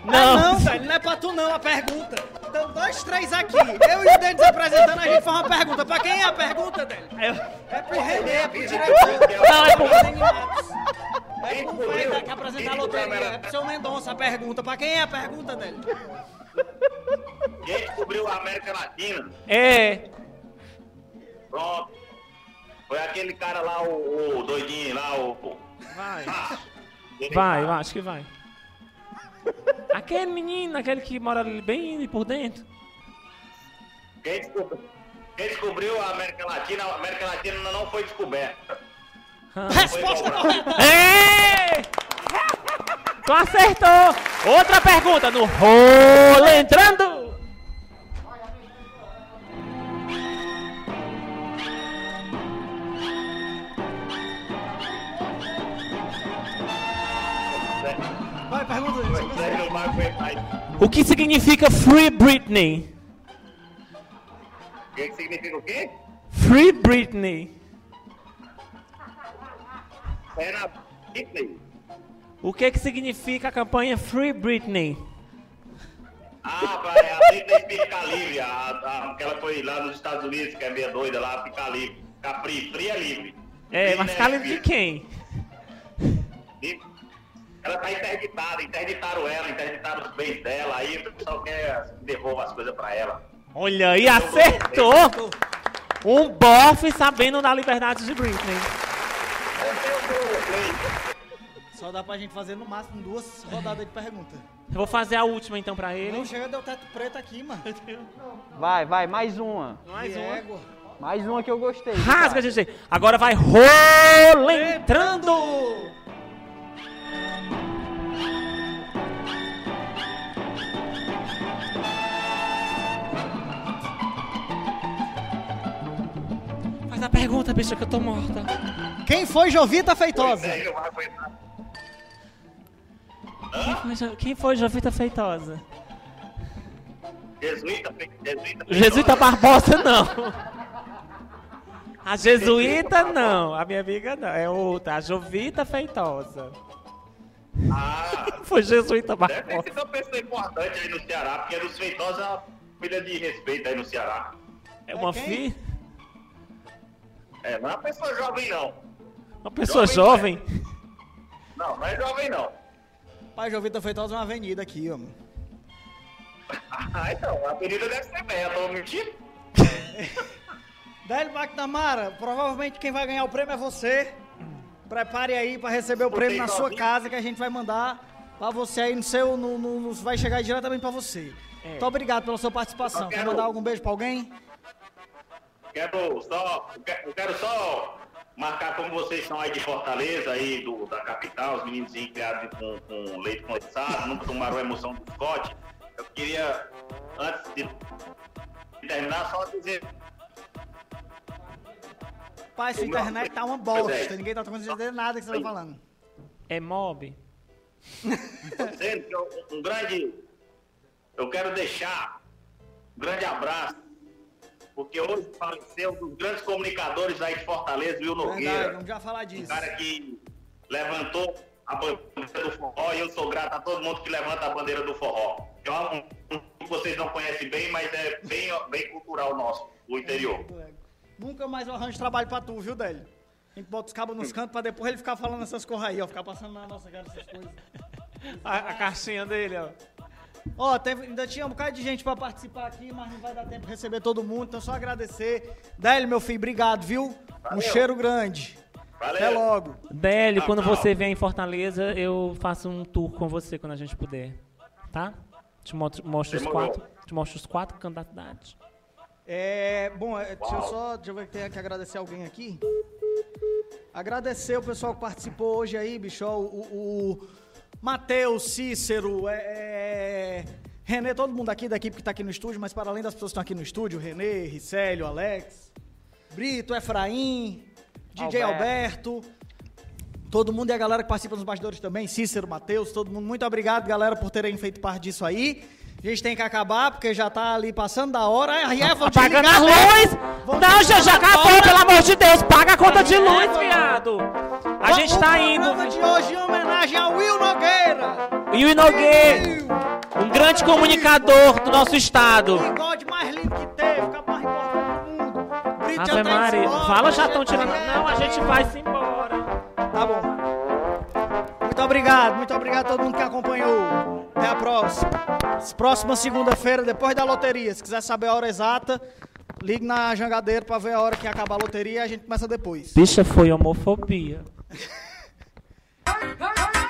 Não. Ah, não, velho, não é pra tu não a pergunta. Então, dois, três aqui. Eu e o Denis apresentando, a gente faz uma pergunta. Pra quem é a pergunta, Denis? É pro Renê, é pro diretor. Não, é pro- Matos. É pro Fred que apresentar a loteria. É pro seu Mendonça a pergunta. Pra quem é a pergunta, Denis? Quem descobriu a América Latina? É. Pronto. Foi aquele cara lá, o, o doidinho lá, o. Vai. Ah, ele- Vai, eu acho que vai. <laughs> Aquele menino, aquele que mora ali bem por dentro. Quem descobriu, quem descobriu a América Latina, a América Latina não foi descoberta. Resposta correta. Tu acertou! Outra pergunta no rolo entrando! Vai, pergunta, aí. O que significa Free Britney? O que significa o quê? Free Britney. É na Britney. O que que significa a campanha Free Britney? Ah, pai, a Britney fica livre. A, a, aquela foi lá nos Estados Unidos, que é meia doida lá, fica livre. Fica free, é livre. É, mas fica livre de quem? livre. Ela tá interditada, interditaram ela, interditaram os bens dela, aí o pessoal quer que devolva as coisas pra ela. Olha aí, acertou! Um bofe sabendo da liberdade de Britney. Só dá pra gente fazer no máximo duas rodadas de pergunta. Eu vou fazer a última então pra ele. Não chega, deu teto preto aqui, mano. Vai, vai, mais uma. Mais uma. Mais uma que eu gostei. Rasga, cara. GG. Agora vai rolo entrando. Faz a pergunta, bicha, que eu tô morta. Quem foi Jovita Feitosa? Quem foi, Jo- Quem foi Jovita Feitosa? Jesuíta, fe- jesuíta. Jesuíta Barbosa, não. A Jesuíta, não. A minha amiga, não. É outra. A Jovita Feitosa. Ah, Foi Jesuíta deve ter Barbosa. sido uma pessoa importante aí no Ceará, porque dos Feitosa é uma filha de respeito aí no Ceará. É uma quem? filha? É, não é uma pessoa jovem não. Uma pessoa jovem? Não, não é jovem não. Pai, Jovita Feitosa é uma avenida aqui, ó. Ah, então, a avenida deve ser bem, eu tô mentindo? <laughs> Délio McNamara, provavelmente quem vai ganhar o prêmio é você. Prepare aí pra receber o prêmio na sua casa que a gente vai mandar pra você aí no seu. No, no- no- vai chegar diretamente pra você. Muito obrigado pela sua participação. Eu Quer quero- mandar algum beijo pra alguém? Quero só, eu quero- quero só marcar como vocês são aí de Fortaleza, aí do, da capital, os meninos criados com, com leite condensado, nunca tomaram a emoção do Scott. Eu queria, antes de terminar, só dizer Pai, sua internet tá uma é. bosta. Ninguém tá conseguindo nada que você tá falando. É mob? eu- um grande. Eu quero deixar um grande abraço, porque hoje faleceu um dos grandes comunicadores aí de Fortaleza, Will Verdade, Nogueira. vamos já falar Um disso. cara que levantou a bandeira do forró e eu sou grato a todo mundo que levanta a bandeira do forró. É um, um que vocês não conhecem bem, mas é bem, bem cultural nosso, o interior. Nunca mais eu arranjo trabalho pra tu, viu, Délio? A gente bota os cabos nos cantos pra depois ele ficar falando essas coisas aí, ó. Ficar passando na nossa cara essas coisas. <laughs> A, a caixinha dele, ó. Ó, teve- ainda tinha um bocado de gente pra participar aqui, mas não vai dar tempo de receber todo mundo, então só agradecer. Délio, meu filho, obrigado, viu? Um Valeu. cheiro grande. Valeu. Até logo. Délio, quando você vier em Fortaleza, eu faço um tour com você quando a gente puder. Tá? Te mostro, mostro os quatro. Te mostro os quatro candidatos. É, bom, é, deixa eu Uau. só, deixa eu ver que tem que agradecer alguém aqui. Agradecer o pessoal que participou hoje aí, bicho, ó, o, o Matheus, Cícero, é, é, Renê, todo mundo aqui da equipe que tá aqui no estúdio, mas para além das pessoas que estão aqui no estúdio, Renê, Ricélio, Alex, Brito, Efraim, DJ Alberto. todo mundo e a galera que participa nos bastidores também, Cícero, Matheus, todo mundo, muito obrigado, galera, por terem feito parte disso aí. A gente tem que acabar, porque já tá ali passando da hora. Aí é, vão Pagando a luz! Vão Não, já, já acabou, pelo amor de Deus! Paga a conta de É, luz, viado! A O- gente o tá indo. programa de hoje em homenagem ao Will Nogueira. O Nogueira, um grande comunicador do nosso estado. O bigode mais lindo que teve, o mais importante do mundo. Ave Maria. Fala, já a estão tirando. vai- Não, a gente vai se embora. Tá bom obrigado, muito obrigado a todo mundo que acompanhou. Até a próxima. Próxima segunda-feira, depois da loteria. Se quiser saber a hora exata, ligue na Jangadeiro para ver a hora que acaba a loteria e a gente começa depois. Bicha, foi homofobia. <laughs>